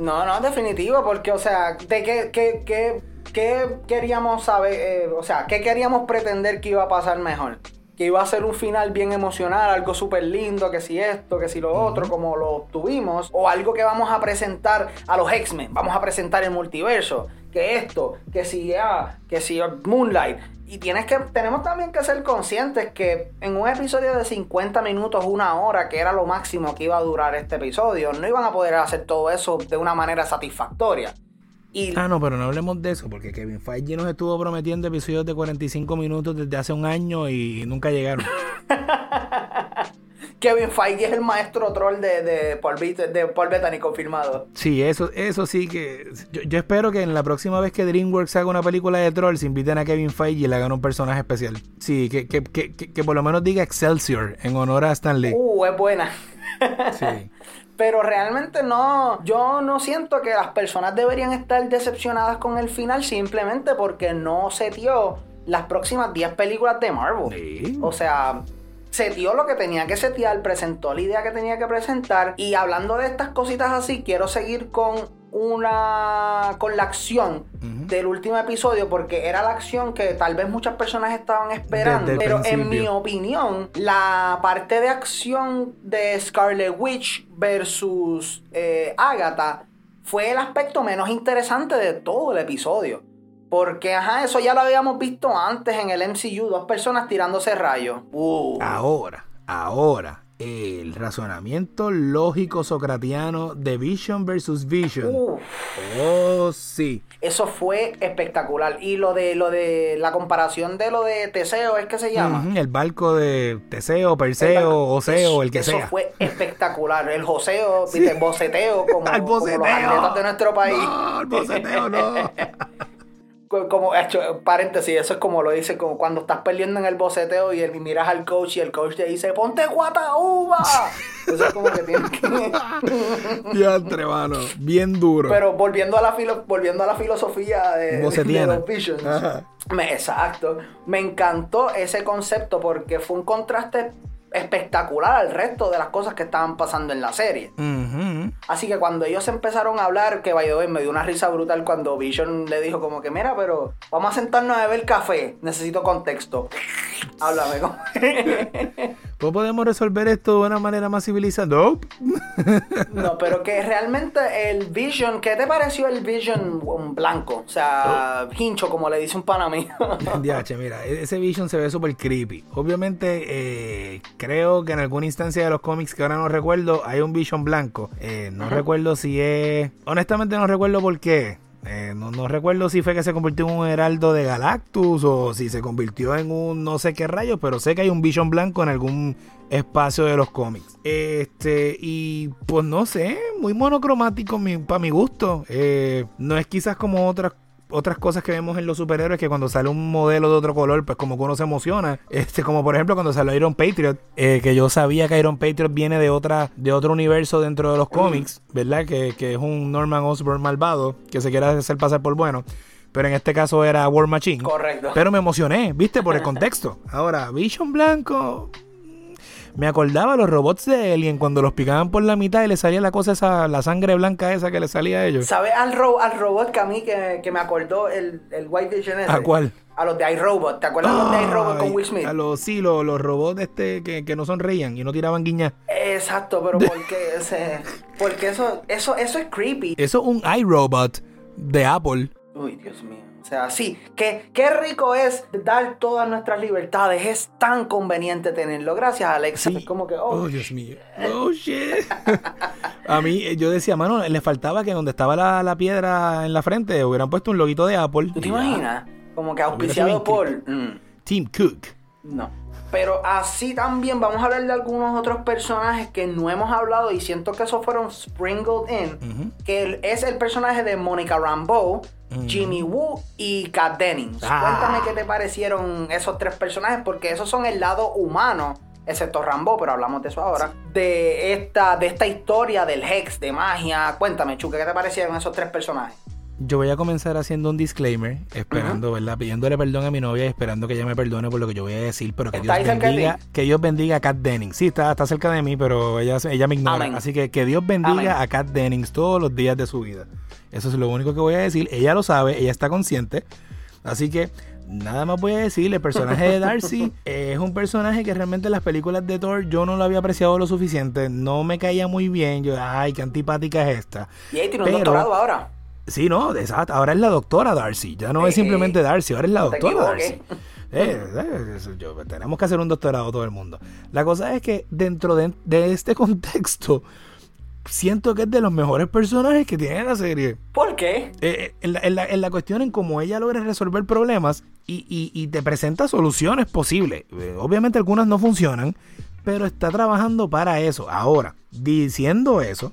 No, no, definitivo, porque, o sea, ¿de qué, qué, qué, qué queríamos saber? eh, o sea, ¿qué queríamos pretender que iba a pasar mejor? Que iba a ser un final bien emocional, algo súper lindo, que si esto, que si lo otro, como lo obtuvimos, o algo que vamos a presentar a los X-Men, vamos a presentar el multiverso, que esto, que si, ah, que si Moonlight. Y tienes que, tenemos también que ser conscientes que en un episodio de 50 minutos, una hora, que era lo máximo que iba a durar este episodio, no iban a poder hacer todo eso de una manera satisfactoria. Y Ah, no, pero no hablemos de eso, porque Kevin Feige nos estuvo prometiendo episodios de 45 minutos desde hace un año y nunca llegaron. (laughs) Kevin Feige es el maestro troll de, de, Paul, de Paul Bettany confirmado. Sí, eso, eso sí que. Yo, yo espero que en la próxima vez que DreamWorks haga una película de trolls, inviten a Kevin Feige y le hagan un personaje especial. Sí, que, que, que, que, por lo menos diga Excelsior en honor a Stan Lee. Uh, es buena. Sí. (laughs) Pero realmente no, yo no siento que las personas deberían estar decepcionadas con el final simplemente porque no se dio las próximas 10 películas de Marvel. O sea, setió lo que tenía que setear, presentó la idea que tenía que presentar. Y hablando de estas cositas así, quiero seguir con una. con la acción del último episodio, porque era la acción que tal vez muchas personas estaban esperando. Pero en mi opinión, la parte de acción de Scarlet Witch versus eh, Agatha fue el aspecto menos interesante de todo el episodio. Porque, ajá, eso ya lo habíamos visto antes en el MCU, dos personas tirándose rayos. Uh. Ahora, ahora, el razonamiento lógico socratiano de Vision versus Vision. Oh, sí. Eso fue espectacular. Y lo de lo de la comparación de lo de Teseo, ¿es que se llama? el barco de Teseo, Perseo, Oseo, el que sea. Eso fue (laughs) espectacular. El joseo, el boceteo, como, (laughs) como, los atletas de nuestro país. No, el boceteo no. (laughs) como hecho paréntesis, eso es como lo dice como cuando estás perdiendo en el boceteo y, el, miras al coach y el coach te dice, ponte guatauba. (laughs) eso es como que tienes que. (laughs) ya entre mano, bien duro. Pero volviendo a la filo, volviendo a la filosofía de, de los Visions. Me, exacto. Me encantó ese concepto porque fue un contraste espectacular al resto de las cosas que estaban pasando en la serie. Así que cuando ellos empezaron a hablar, que vaya me dio una risa brutal cuando Vision le dijo como que, mira, pero vamos a sentarnos a beber café, necesito contexto. (laughs) Háblame. ¿Cómo podemos resolver esto de una manera más civilizada? No. (laughs) no, pero que realmente el Vision, ¿qué te pareció el Vision blanco? O sea, hincho, como le dice un pana mío. (laughs) mira, e-, ese Vision se ve súper creepy. Obviamente, eh, creo que en alguna instancia de los cómics que ahora no recuerdo, hay un Vision blanco. Eh, no recuerdo si es. Honestamente, no recuerdo por qué. Eh, no, recuerdo si fue que se convirtió en un heraldo de Galactus o si se convirtió en un no sé qué rayos, pero sé que hay un Vision blanco en algún espacio de los cómics. Este, y pues no sé, muy monocromático para mi gusto. Eh, no es quizás como otras otras cosas que vemos en los superhéroes que cuando sale un modelo de otro color, pues como que uno se emociona. Este, como por ejemplo cuando salió Iron Patriot, eh, que yo sabía que Iron Patriot viene de otra, de otro universo dentro de los cómics, ¿verdad? Que, que es un Norman Osborn malvado que se quiere hacer pasar por bueno pero en este caso era War Machine. Correcto. Pero me emocioné, viste, por el contexto. Ahora, Vision Blanco, me acordaba los robots de Alien cuando los picaban por la mitad y le salía la cosa esa, la sangre blanca esa que le salía a ellos. ¿Sabes al, al robot que a mí que, me acordó el, el White Vision ese? ¿A cuál? A los de iRobot, ¿te acuerdas de los de iRobot con Will Smith? A los, sí, los, los robots este que, que no sonreían y no tiraban guiñas. Exacto, pero porque (laughs) ese, porque eso, eso, eso es creepy. Eso es un iRobot de Apple. Uy, Dios mío. O sea, sí, que, qué rico es dar todas nuestras libertades. Es tan conveniente tenerlo. Gracias, Alexa. como que, oh, oh Dios mío. Oh, shit. (laughs) a mí, eh, yo decía, mano, le faltaba que donde estaba la, piedra en la frente hubieran puesto un loguito de Apple. ¿Tú te imaginas? Como que auspiciado por... Mm. Tim Cook. No. Pero así también vamos a hablar de algunos otros personajes que no hemos hablado y siento que esos fueron sprinkled in. Que es el personaje de Monica Rambeau, Jimmy Woo y Kat Dennings. Ah. Cuéntame qué te parecieron esos tres personajes, porque esos son el lado humano, excepto Rambo, pero hablamos de eso ahora. De esta, de esta historia del Hex, de magia. Cuéntame, Chuque, ¿qué te parecieron esos tres personajes? Yo voy a comenzar haciendo un disclaimer, esperando, ¿verdad? Pidiéndole perdón a mi novia y esperando que ella me perdone por lo que yo voy a decir, pero que Dios bendiga, que Dios bendiga a Kat Dennings. Sí, está, está cerca de mí, pero ella, ella me ignora. Así que que Dios bendiga a Kat Dennings todos los días de su vida. Eso es lo único que voy a decir. Ella lo sabe, ella está consciente. Así que nada más voy a decir, el personaje de Darcy (laughs) es un personaje que realmente en las películas de Thor yo no lo había apreciado lo suficiente, no me caía muy bien, yo, ay, qué antipática es esta. Y ahí tiene un doctorado ahora. Sí, no, exacto, ahora es la doctora Darcy, ya no es simplemente Darcy, ahora es la doctora Darcy. Eh, eh, tenemos que hacer un doctorado todo el mundo. La cosa es que dentro de este (laughs) contexto, siento que es de los mejores personajes que tiene la serie. ¿Por qué? Eh, en, la, cuestión en cómo ella logra resolver problemas y, te presenta soluciones posibles. Obviamente algunas no funcionan, pero está trabajando para eso. Ahora, diciendo eso,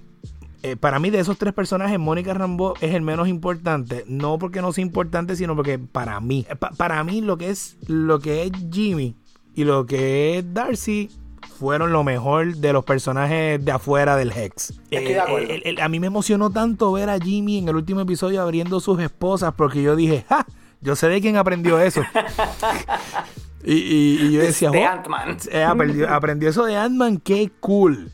para mí de esos tres personajes, Mónica Rambo es el menos importante. No porque no sea importante, sino porque para mí, para mí lo que es lo que es Jimmy y lo que es Darcy fueron lo mejor de los personajes de afuera del Hex. Estoy de acuerdo. Eh, el- a mí me emocionó tanto ver a Jimmy en el último episodio abriendo sus esposas porque yo dije, ¡ja! Yo sé de quién aprendió eso. (laughs) y, y- y yo decía, De "Oh, Ant-Man. eh, aprendió, aprendió eso de Ant-Man, qué cool.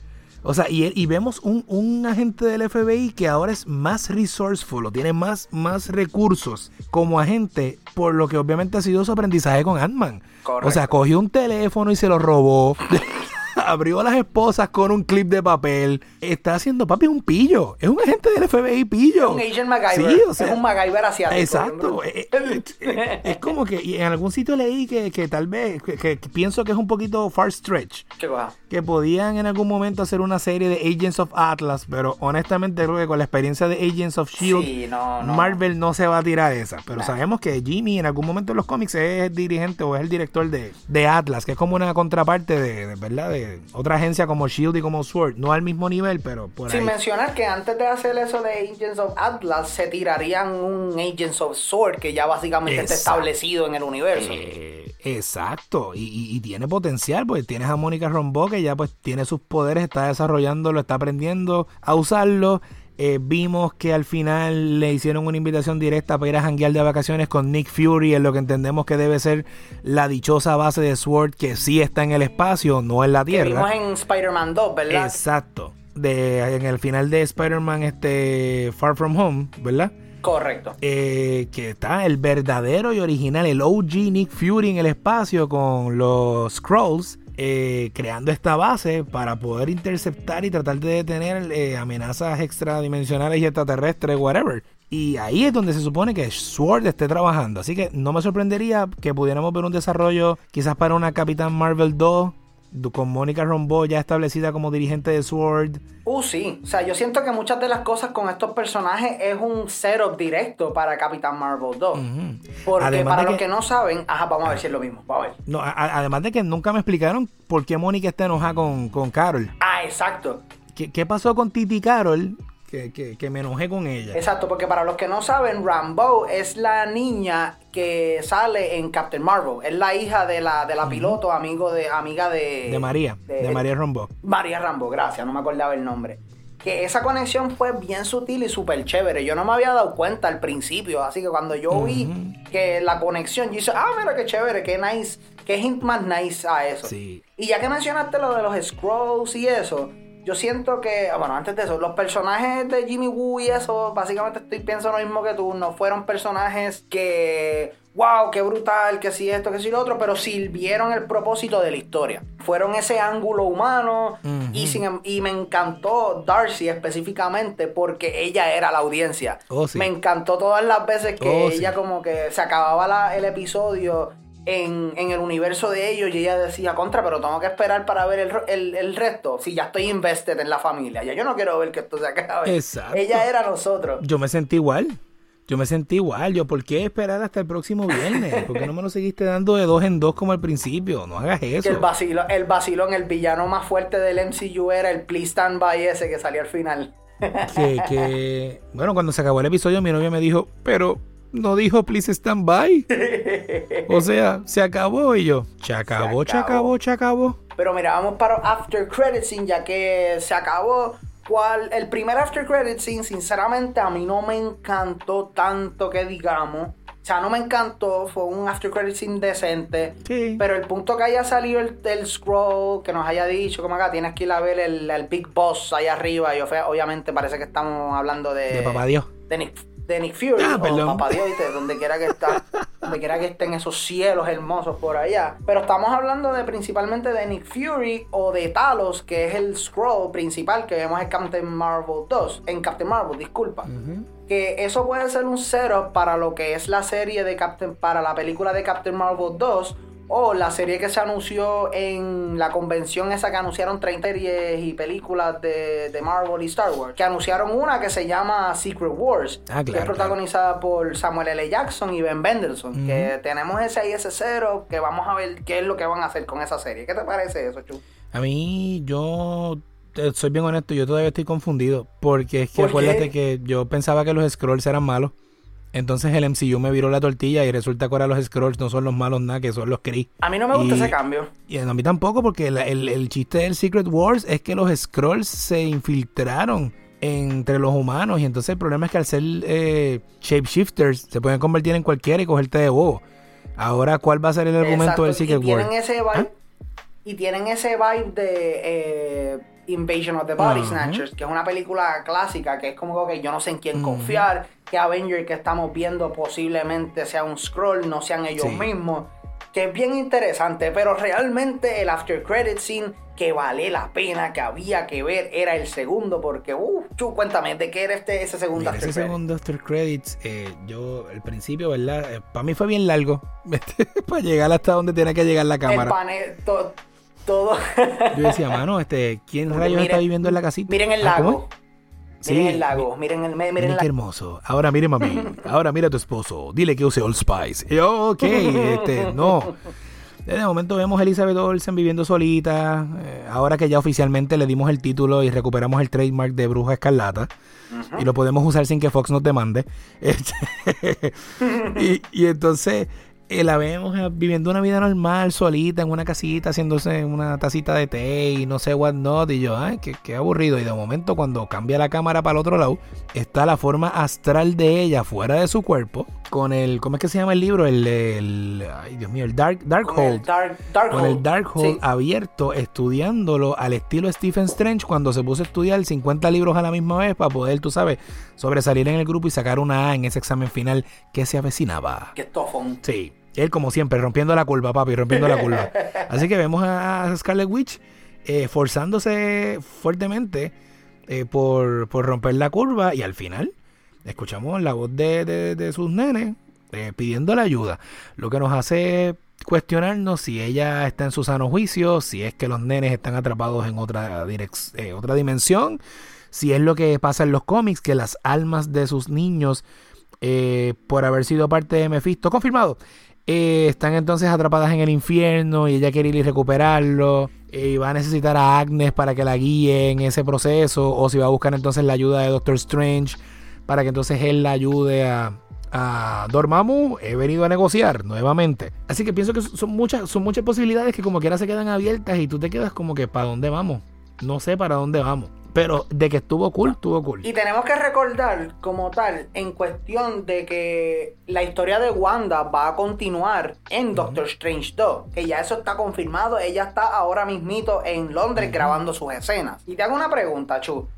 O sea, y, y vemos un, un agente del FBI que ahora es más resourceful, o tiene más, más recursos como agente, por lo que obviamente ha sido su aprendizaje con Ant-Man. O sea, cogió un teléfono y se lo robó. (laughs) Abrió a las esposas con un clip de papel. Está haciendo, papi, un pillo. Es un agente del FBI pillo. Un Agent MacGyver. Sí, o sea, es un MacGyver asiático. Exacto. eh, eh, eh, es como que y en algún sitio leí que, que tal vez, que, que pienso que es un poquito far stretch, ¿Qué cosa? que podían en algún momento hacer una serie de Agents of Atlas, pero honestamente creo que con la experiencia de Agents of Shield, Sí, no, no. Marvel no se va a tirar esa. Pero sabemos que Jimmy en algún momento en los cómics es el dirigente o es el director de, de Atlas, que es como una contraparte de, de, ¿verdad? De otra agencia como Shield y como Sword. No al mismo nivel, pero por Sin ahí. mencionar que antes de hacer eso de Agents of Atlas, se tirarían un Agents of Sword que ya básicamente está establecido en el universo. Eh, exacto, y, y- y tiene potencial, pues tienes a Mónica Rombo que ya pues tiene sus poderes, está desarrollándolo, está aprendiendo a usarlo. Eh, vimos que al final le hicieron una invitación directa para ir a janguear de vacaciones con Nick Fury en lo que entendemos que debe ser la dichosa base de Sword que sí está en el espacio, no en la que Tierra. vimos en Spider-Man 2, ¿verdad? Exacto. De, en el final de Spider-Man este Far From Home, ¿verdad? Correcto. eh, que está el verdadero y original, el OG Nick Fury en el espacio con los Scrolls, eh, creando esta base para poder interceptar y tratar de detener eh, amenazas extradimensionales y extraterrestres, whatever. Y ahí es donde se supone que Sword esté trabajando. Así que no me sorprendería que pudiéramos ver un desarrollo quizás para una Capitán Marvel 2 con Mónica Rambeau ya establecida como dirigente de Sword. Uh, sí. O sea, yo siento que muchas de las cosas con estos personajes es un setup directo para Capitán Marvel 2. Porque Además para los que- que... no saben, ajá, vamos a ver si es lo mismo. Vamos a ver. No, a- además de que nunca me explicaron por qué Mónica está enojada con, con Carol. Ah, exacto. ¿Qué, qué pasó con Titi Carol? Que, que- que me enojé con ella. Exacto, porque para los que no saben, Rambo es la niña que sale en Captain Marvel. Es la hija de la, de la piloto, amigo de, amiga de... De María, de, María Rombo. María Rambo, gracias, no me acordaba el nombre. Que esa conexión fue bien sutil y súper chévere. Yo no me había dado cuenta al principio. Así que cuando yo vi que la conexión, yo dije, ah, mira qué chévere, qué nice, qué hint más nice a eso. Sí. Y ya que mencionaste lo de los scrolls y eso, yo siento que, ah, bueno, antes de eso, los personajes de Jimmy Woo y eso, básicamente estoy pienso lo mismo que tú, no fueron personajes que, wow, qué brutal, que sí esto, que sí lo otro, pero sirvieron el propósito de la historia. Fueron ese ángulo humano y, sin, em- y me encantó Darcy específicamente porque ella era la audiencia. Oh, sí. Me encantó todas las veces que Oh, sí. ella como que se acababa la- el episodio en, en el universo de ellos y ella decía contra, pero tengo que esperar para ver el, el, el resto. Si ya estoy invested en la familia, ya yo no quiero ver que esto se acabe. Exacto. Ella era nosotros. Yo me sentí igual. Yo me sentí igual. Yo, ¿por qué esperar hasta el próximo viernes? ¿Por qué no me lo seguiste dando de dos en dos como al principio? No hagas eso. el vacilo, el vacilón, el villano más fuerte del MCU era el Please Stand By ese que salió al final. Que, que- bueno, cuando se acabó el episodio, mi novia me dijo, pero no dijo please stand by. (laughs) o sea, se acabó y yo, se acabó, se acabó. se acabó. Pero mira, vamos para After Credit Scene, ya que se acabó. ¿Cuál? El primer After Credit Scene, sinceramente, a mí no me encantó tanto que digamos. O sea, no me encantó, fue un After Credit Scene decente. Sí. Pero el punto que haya salido el, el scroll, que nos haya dicho, como acá tienes que ir a ver el, el Big Boss ahí arriba. Y obviamente parece que estamos hablando de. De papá Dios. De Nick, de Nick Fury, Ah, o. Papá Dios, donde quiera que está, donde quiera que estén esos cielos hermosos por allá. Pero estamos hablando de principalmente de Nick Fury o de Talos, que es el scroll principal que vemos en Captain Marvel 2, en Captain Marvel, disculpa. Que eso puede ser un setup para lo que es la serie de Captain, para la película de Captain Marvel 2. O la serie que se anunció en la convención esa que anunciaron 30 series y películas de, de Marvel y Star Wars. Que anunciaron una que se llama Secret Wars. Ah, que es protagonizada por Samuel L. Jackson y Ben Bendelson. Que tenemos ese ahí, ese cero, que vamos a ver qué es lo que van a hacer con esa serie. ¿Qué te parece eso, Chu? A mí, yo soy bien honesto, yo todavía estoy confundido. Porque es que ¿Por acuérdate qué? que yo pensaba que los scrolls eran malos. Entonces el MCU me viró la tortilla y resulta que ahora los Scrolls no son los malos nada, que son los Kree. A mí no me gusta ese cambio. Y a mí tampoco, porque el, el, chiste del Secret Wars es que los Scrolls se infiltraron entre los humanos y entonces el problema es que al ser eh, shapeshifters se pueden convertir en cualquiera y cogerte de bobo. Ahora, ¿cuál va a ser el argumento del Secret Wars? Ese ¿Ah? Y tienen ese vibe de... Eh, Invasion of the Body Snatchers, que es una película clásica, que es como que yo no sé en quién confiar, que Avenger que estamos viendo posiblemente sea un scroll, no sean ellos mismos, que es bien interesante, pero realmente el after credit scene que vale la pena, que había que ver, era el segundo, porque, uh, cuéntame, ¿de qué era este, ese segundo after Ese segundo after credits, eh, yo, al principio, ¿verdad? Eh, para mí fue bien largo, (laughs) para llegar hasta donde tiene que llegar la cámara. El panel, todo. Yo decía, mano, este, ¿quién (laughs) rayos está viviendo en la casita? Miren el ah, lago. Miren el lago, miren el miren, miren qué hermoso. Ahora mire mami, (laughs) ahora mira a tu esposo, dile que use Old Spice. Y yo, ok, este, no. De momento vemos a Elizabeth Olsen viviendo solita. Eh, ahora que ya oficialmente le dimos el título y recuperamos el trademark de Bruja Escarlata. Y lo podemos usar sin que Fox nos demande. (laughs) Este, (laughs) y, y entonces eh, la vemos viviendo una vida normal, solita, en una casita, haciéndose una tacita de té y no sé what not. Y yo, ay, qué, aburrido. Y de momento, cuando cambia la cámara para el otro lado, está la forma astral de ella fuera de su cuerpo, con el, ¿cómo es que se llama el libro? El, el ay Dios mío, el Dark, Darkhold. con el Darkhold abierto, estudiándolo al estilo Stephen Strange cuando se puso a estudiar 50 libros a la misma vez para poder, tú sabes, sobresalir en el grupo y sacar una A en ese examen final que se avecinaba. Qué tofón. Sí. Él, como siempre, rompiendo la curva, papi, rompiendo la curva. (laughs) Así que vemos a Scarlet Witch eh, forzándose fuertemente eh, por, romper la curva y al final escuchamos la voz de, sus nenes eh, pidiendo la ayuda. Lo que nos hace cuestionarnos si ella está en su sano juicio, si es que los nenes están atrapados en otra, otra dimensión, si es lo que pasa en los cómics, que las almas de sus niños, por haber sido parte de Mephisto, confirmado, eh, están entonces atrapadas en el infierno y ella quiere ir y recuperarlo. Eh, y va a necesitar a Agnes para que la guíe en ese proceso. O si va a buscar entonces la ayuda de Doctor Strange para que entonces él la ayude a, a Dormammu. He venido a negociar nuevamente. Así que pienso que son muchas, son muchas posibilidades que como quiera se quedan abiertas y tú te quedas como que ¿para dónde vamos? No sé para dónde vamos. Pero de que estuvo cool, estuvo cool. Y tenemos que recordar, como tal, en cuestión de que la historia de Wanda va a continuar en Doctor Strange 2. Que ya eso está confirmado. Ella está ahora mismito en Londres grabando sus escenas. Y te hago una pregunta, Chu.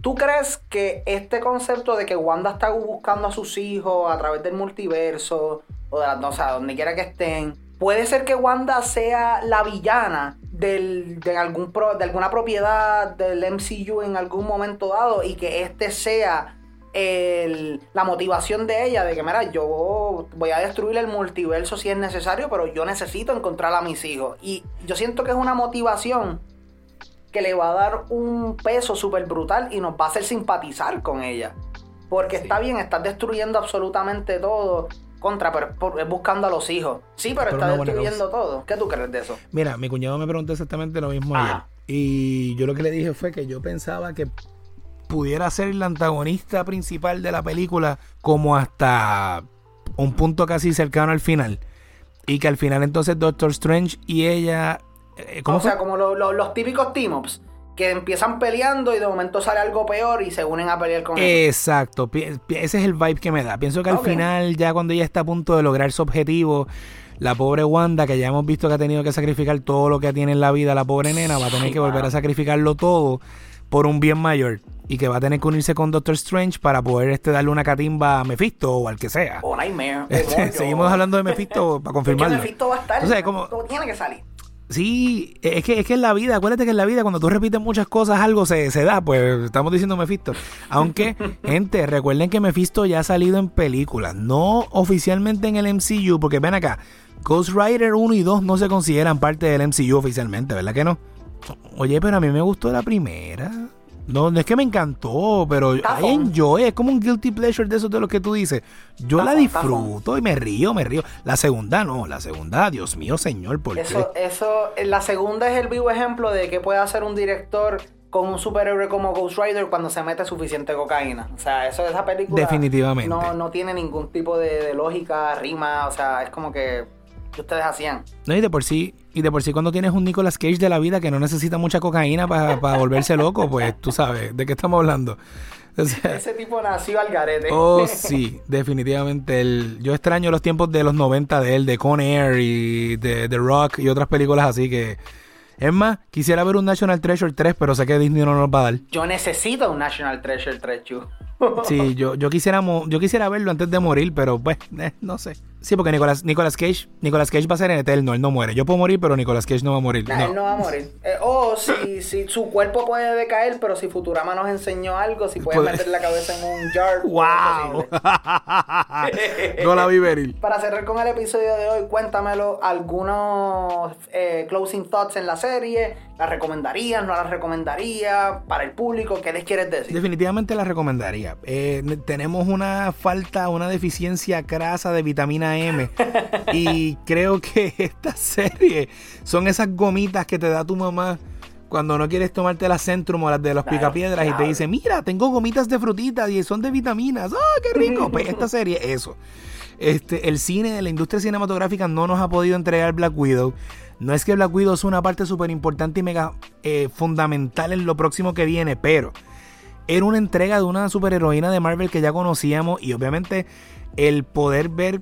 ¿Tú crees que este concepto de que Wanda está buscando a sus hijos a través del multiverso, o de las, o sea, donde quiera que estén, puede ser que Wanda sea la villana de, algún de alguna propiedad del MCU en algún momento dado y que este sea la motivación de ella de que, mira, yo voy a destruir el multiverso si es necesario, pero yo necesito encontrar a mis hijos. Y yo siento que es una motivación que le va a dar un peso súper brutal y nos va a hacer simpatizar con ella. Porque está bien, estás destruyendo absolutamente todo contra, pero es buscando a los hijos. Sí, pero, está destruyendo todo. ¿Qué tú crees de eso? Mira, mi cuñado me preguntó exactamente lo mismo ayer. Y yo lo que le dije fue que yo pensaba que pudiera ser el antagonista principal de la película como hasta un punto casi cercano al final. Y que al final entonces Doctor Strange y ella... Eh, o sea, como los típicos team-ups que empiezan peleando y de momento sale algo peor y se unen a pelear con Exacto, ese es el vibe que me da. Pienso que al final, ya cuando ella está a punto de lograr su objetivo, la pobre Wanda, que ya hemos visto que ha tenido que sacrificar todo lo que tiene en la vida, la pobre nena, va a tener que volver a sacrificarlo todo por un bien mayor. Y que va a tener que unirse con Doctor Strange para poder este, darle una catimba a Mephisto o al que sea. O Nightmare. (laughs) Seguimos hablando de Mephisto (laughs) para confirmarlo. Mephisto va a estar. O sea, como, tiene que salir. Sí, es que, es que en la vida, acuérdate que en la vida cuando tú repites muchas cosas algo se, se da, pues estamos diciendo Mephisto. Aunque, (laughs) gente, recuerden que Mephisto ya ha salido en películas, no oficialmente en el MCU, porque ven acá, Ghost Rider 1 y 2 no se consideran parte del MCU oficialmente, ¿verdad que no? Oye, pero a mí me gustó la primera. No, no es que me encantó, pero hay enjoy, es como un guilty pleasure de eso de lo que tú dices. Yo la disfruto y me río, me río. La segunda no, la segunda, Dios mío, señor, ¿por eso, Eso, la segunda es el vivo ejemplo de que puede hacer un director con un superhéroe como Ghost Rider cuando se mete suficiente cocaína. O sea, eso esa película. Definitivamente. No, no tiene ningún tipo de, lógica, rima. O sea, es como que. Ustedes hacían? No, y de por sí, y de por sí cuando tienes un Nicolas Cage de la vida que no necesita mucha cocaína para volverse loco, pues tú sabes de qué estamos hablando. Ese tipo nació al garete. Oh, (laughs) sí, definitivamente. El, yo extraño los tiempos de los 90 de él, de Con Air y de The Rock y otras películas así que es más, quisiera ver un National Treasure 3, pero sé que Disney no nos va a dar. Yo necesito un National Treasure 3, Chu. sí, (laughs) yo, yo, quisiera, yo quisiera verlo antes de morir, pero pues, eh, no sé. Sí, porque Nicolas, Nicolas Cage Nicolas Cage va a ser en eterno, él no muere. Yo puedo morir, pero Nicolas Cage no va a morir. Él no va a morir. Eh, o oh, si, si su cuerpo puede decaer, pero si Futurama nos enseñó algo, si puede meter la cabeza en un jar. (laughs) ¡Wow! no la vi venir. (laughs) Para cerrar con el episodio de hoy, cuéntamelo algunos eh, closing thoughts en la serie. ¿La recomendarías? ¿No la recomendaría? Para el público, ¿qué les quieres decir? Definitivamente la recomendaría. Eh, tenemos una falta, una deficiencia crasa de vitamina M. (laughs) y creo que esta serie son esas gomitas que te da tu mamá cuando no quieres tomarte las Centrum o las de los picapiedras y te dice, mira, tengo gomitas de frutitas y son de vitaminas. ¡Ah, qué rico! (laughs) Pues esta serie, eso. Este, el cine, la industria cinematográfica no nos ha podido entregar Black Widow. No es que Black Widow es una parte súper importante y mega eh, fundamental en lo próximo que viene, pero era una entrega de una superheroína de Marvel que ya conocíamos y obviamente el poder ver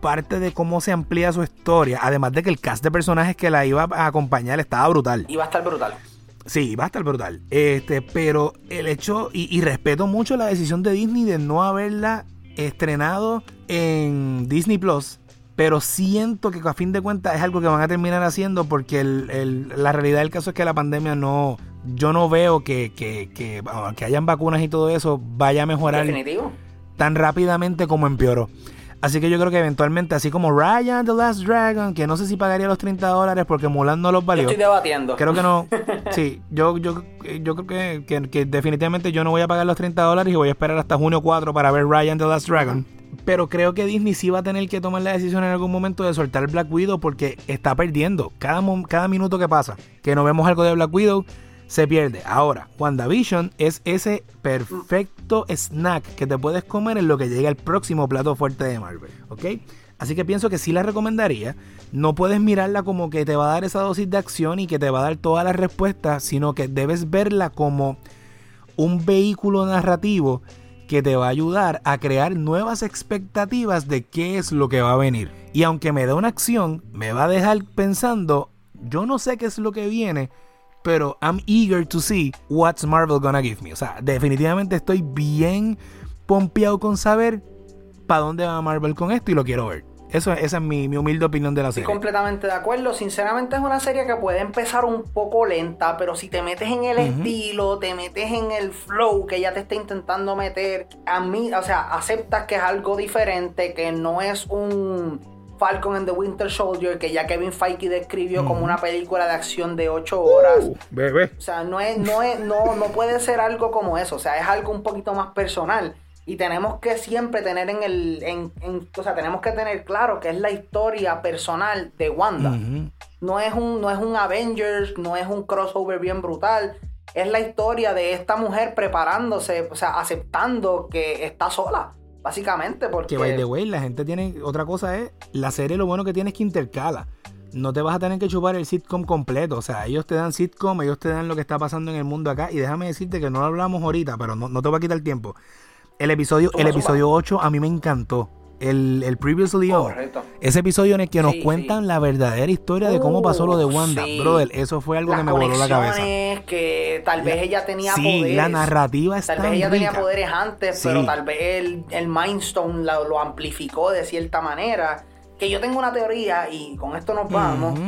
parte de cómo se amplía su historia, además de que el cast de personajes que la iba a acompañar estaba brutal. Iba a estar brutal. Sí, iba a estar brutal. Este, pero el hecho, y, y respeto mucho la decisión de Disney de no haberla estrenado en Disney Plus pero siento que a fin de cuentas es algo que van a terminar haciendo porque la realidad del caso es que la pandemia no, yo no veo que, que, que, que hayan vacunas y todo eso vaya a mejorar tan rápidamente como empeoró. Así que yo creo que eventualmente, así como Ryan The Last Dragon, que no sé si pagaría los 30 dólares porque Mulan no los valió. estoy debatiendo. Creo que no. (laughs) Sí, yo, yo, yo creo que, que, definitivamente yo no voy a pagar los 30 dólares y voy a esperar hasta junio 4 para ver Ryan The Last Dragon. Pero creo que Disney sí va a tener que tomar la decisión en algún momento de soltar Black Widow porque está perdiendo. Cada, minuto que pasa que no vemos algo de Black Widow, se pierde. Ahora, WandaVision es ese perfecto snack que te puedes comer en lo que llega el próximo plato fuerte de Marvel. ¿Ok? Así que pienso que sí la recomendaría. No puedes mirarla como que te va a dar esa dosis de acción y que te va a dar todas las respuestas, sino que debes verla como un vehículo narrativo que te va a ayudar a crear nuevas expectativas de qué es lo que va a venir. Y aunque me da una acción, me va a dejar pensando, yo no sé qué es lo que viene, pero I'm eager to see what's Marvel gonna give me. O sea, definitivamente estoy bien pompeado con saber para dónde va Marvel con esto y lo quiero ver. Eso, esa es mi, humilde opinión de la serie. Estoy completamente de acuerdo. Sinceramente es una serie que puede empezar un poco lenta, pero si te metes en el estilo, te metes en el flow que ella te está intentando meter, a mí, o sea, aceptas que es algo diferente, que no es un Falcon and the Winter Soldier, que ya Kevin Feige describió como una película de acción de 8 horas. Uh, bebé. O sea, no es, no es, no, no puede ser algo como eso. O sea, es algo un poquito más personal. Y tenemos que siempre tener en el. En, o sea, tenemos que tener claro que es la historia personal de Wanda. no, es un, no es un Avengers, no es un crossover bien brutal. Es la historia de esta mujer preparándose, o sea, aceptando que está sola. Básicamente, porque. Que by the way, la gente tiene. Otra cosa es. La serie lo bueno que tiene es que intercala. No te vas a tener que chupar el sitcom completo. O sea, ellos te dan sitcom, ellos te dan lo que está pasando en el mundo acá. Y déjame decirte que no lo hablamos ahorita, pero no, no te va a quitar tiempo. El episodio, el episodio 8 a mí me encantó. El, el Previously On. Ese episodio en el que nos cuentan la verdadera historia de cómo pasó lo de Wanda. Brother, eso fue algo que me voló la cabeza. que tal vez ella tenía sí, la narrativa está Tal vez ella tenía poderes antes, pero tal vez el, el Mindstone lo, amplificó de cierta manera. Que yo tengo una teoría y con esto nos vamos.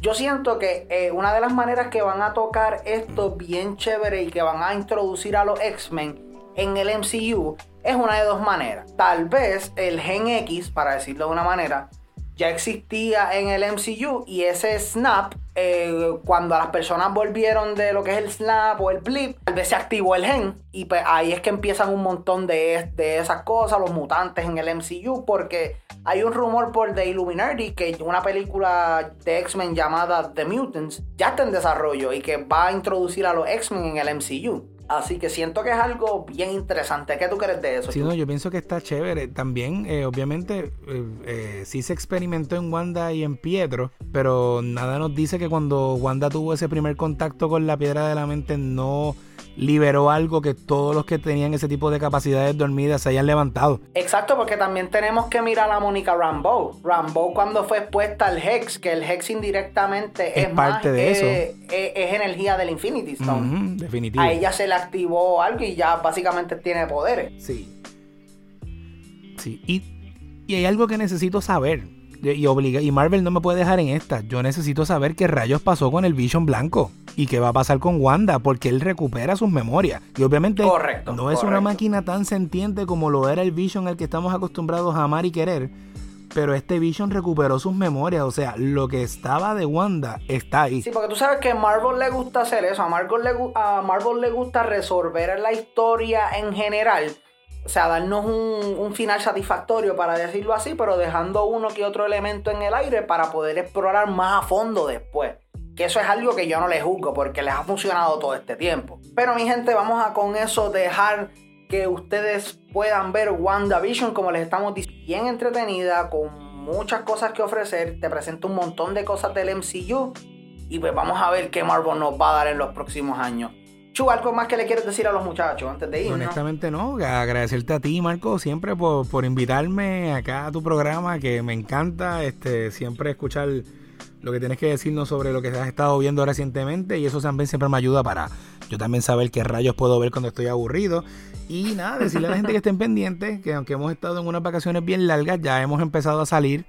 Yo siento que eh, una de las maneras que van a tocar esto bien chévere y que van a introducir a los X-Men en el MCU es una de dos maneras. Tal vez el Gen X, para decirlo de una manera, ya existía en el MCU y ese snap, eh, cuando las personas volvieron de lo que es el snap o el blip, tal vez se activó el gen y pues ahí es que empiezan un montón de, de esas cosas, los mutantes en el MCU, porque hay un rumor por The Illuminati que una película de X-Men llamada The Mutants ya está en desarrollo y que va a introducir a los X-Men en el MCU. Así que siento que es algo bien interesante. ¿Qué tú crees de eso? Sí, no, yo pienso que está chévere. También, eh, obviamente, eh, eh, sí se experimentó en Wanda y en Pietro, pero nada nos dice que cuando Wanda tuvo ese primer contacto con la piedra de la mente no liberó algo que todos los que tenían ese tipo de capacidades dormidas se hayan levantado. Exacto, porque también tenemos que mirar a Mónica Rambeau. Rambeau cuando fue expuesta al Hex, que el Hex indirectamente es, parte de eso. Es, energía del Infinity Stone. definitivo. A ella se le activó algo y ya básicamente tiene poderes. Sí. Sí, y, y hay algo que necesito saber. Y, obliga, y Marvel no me puede dejar en esta. Yo necesito saber qué rayos pasó con el Vision blanco y qué va a pasar con Wanda, porque él recupera sus memorias. Y obviamente no es una máquina tan sentiente como lo era el Vision al que estamos acostumbrados a amar y querer. Pero este Vision recuperó sus memorias, o sea, lo que estaba de Wanda está ahí. Sí, porque tú sabes que a Marvel le gusta hacer eso, a Marvel le, a Marvel le gusta resolver la historia en general o sea, darnos un, final satisfactorio, para decirlo así, pero dejando uno que otro elemento en el aire para poder explorar más a fondo después. Que eso es algo que yo no les juzgo porque les ha funcionado todo este tiempo. Pero mi gente, vamos a con eso dejar que ustedes puedan ver WandaVision, como les estamos diciendo, bien entretenida, con muchas cosas que ofrecer. Te presento un montón de cosas del MCU. Y pues vamos a ver qué Marvel nos va a dar en los próximos años. Chu, ¿algo más que le quieres decir a los muchachos antes de ir? Honestamente no, agradecerte a ti, Marco, siempre por, invitarme acá a tu programa, que me encanta este siempre escuchar lo que tienes que decirnos sobre lo que has estado viendo recientemente y eso también siempre me ayuda para yo también saber qué rayos puedo ver cuando estoy aburrido. Y nada, decirle a la gente que estén pendientes que aunque hemos estado en unas vacaciones bien largas, ya hemos empezado a salir,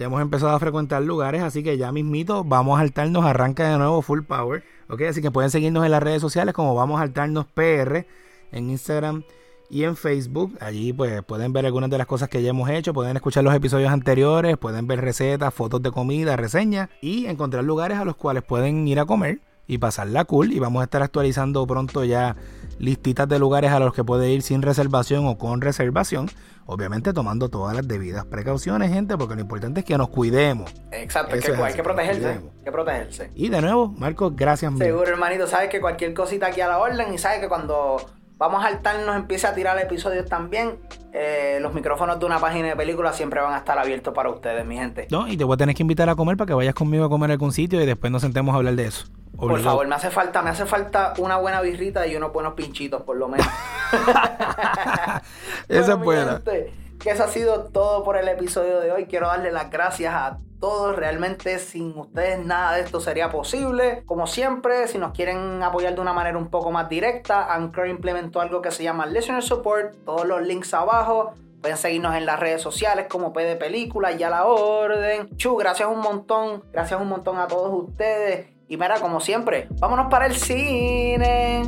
ya hemos empezado a frecuentar lugares, así que ya mismito vamos a saltarnos, arranca de nuevo full power. Ok, así que pueden seguirnos en las redes sociales como Vamos a Altarnos PR en Instagram y en Facebook. Allí pues pueden ver algunas de las cosas que ya hemos hecho, pueden escuchar los episodios anteriores, pueden ver recetas, fotos de comida, reseñas y encontrar lugares a los cuales pueden ir a comer y pasarla cool. Y vamos a estar actualizando pronto ya listitas de lugares a los que puede ir sin reservación o con reservación. Obviamente tomando todas las debidas precauciones, gente, porque lo importante es que nos cuidemos. Exacto, que hay que protegerse. Hay que protegerse. Y de nuevo, Marco, gracias. Seguro, hermanito, sabes que cualquier cosita aquí a la orden y sabes que cuando vamos a altar nos empiece a tirar episodios también, eh, los micrófonos de una página de película siempre van a estar abiertos para ustedes, mi gente. No, y te voy a tener que invitar a comer para que vayas conmigo a comer a algún sitio y después nos sentemos a hablar de eso. Por favor, me hace falta, me hace falta una buena birrita y unos buenos pinchitos, por lo menos. (laughs) Esa es buena. Que eso ha sido todo por el episodio de hoy. Quiero darle las gracias a todos. Realmente sin ustedes nada de esto sería posible. Como siempre, si nos quieren apoyar de una manera un poco más directa, Anchor implementó algo que se llama Listener Support. Todos los links abajo. Pueden seguirnos en las redes sociales como P de Película, ya la orden. Chu, gracias un montón. Gracias un montón a todos ustedes. Y mira, como siempre, vámonos para el cine.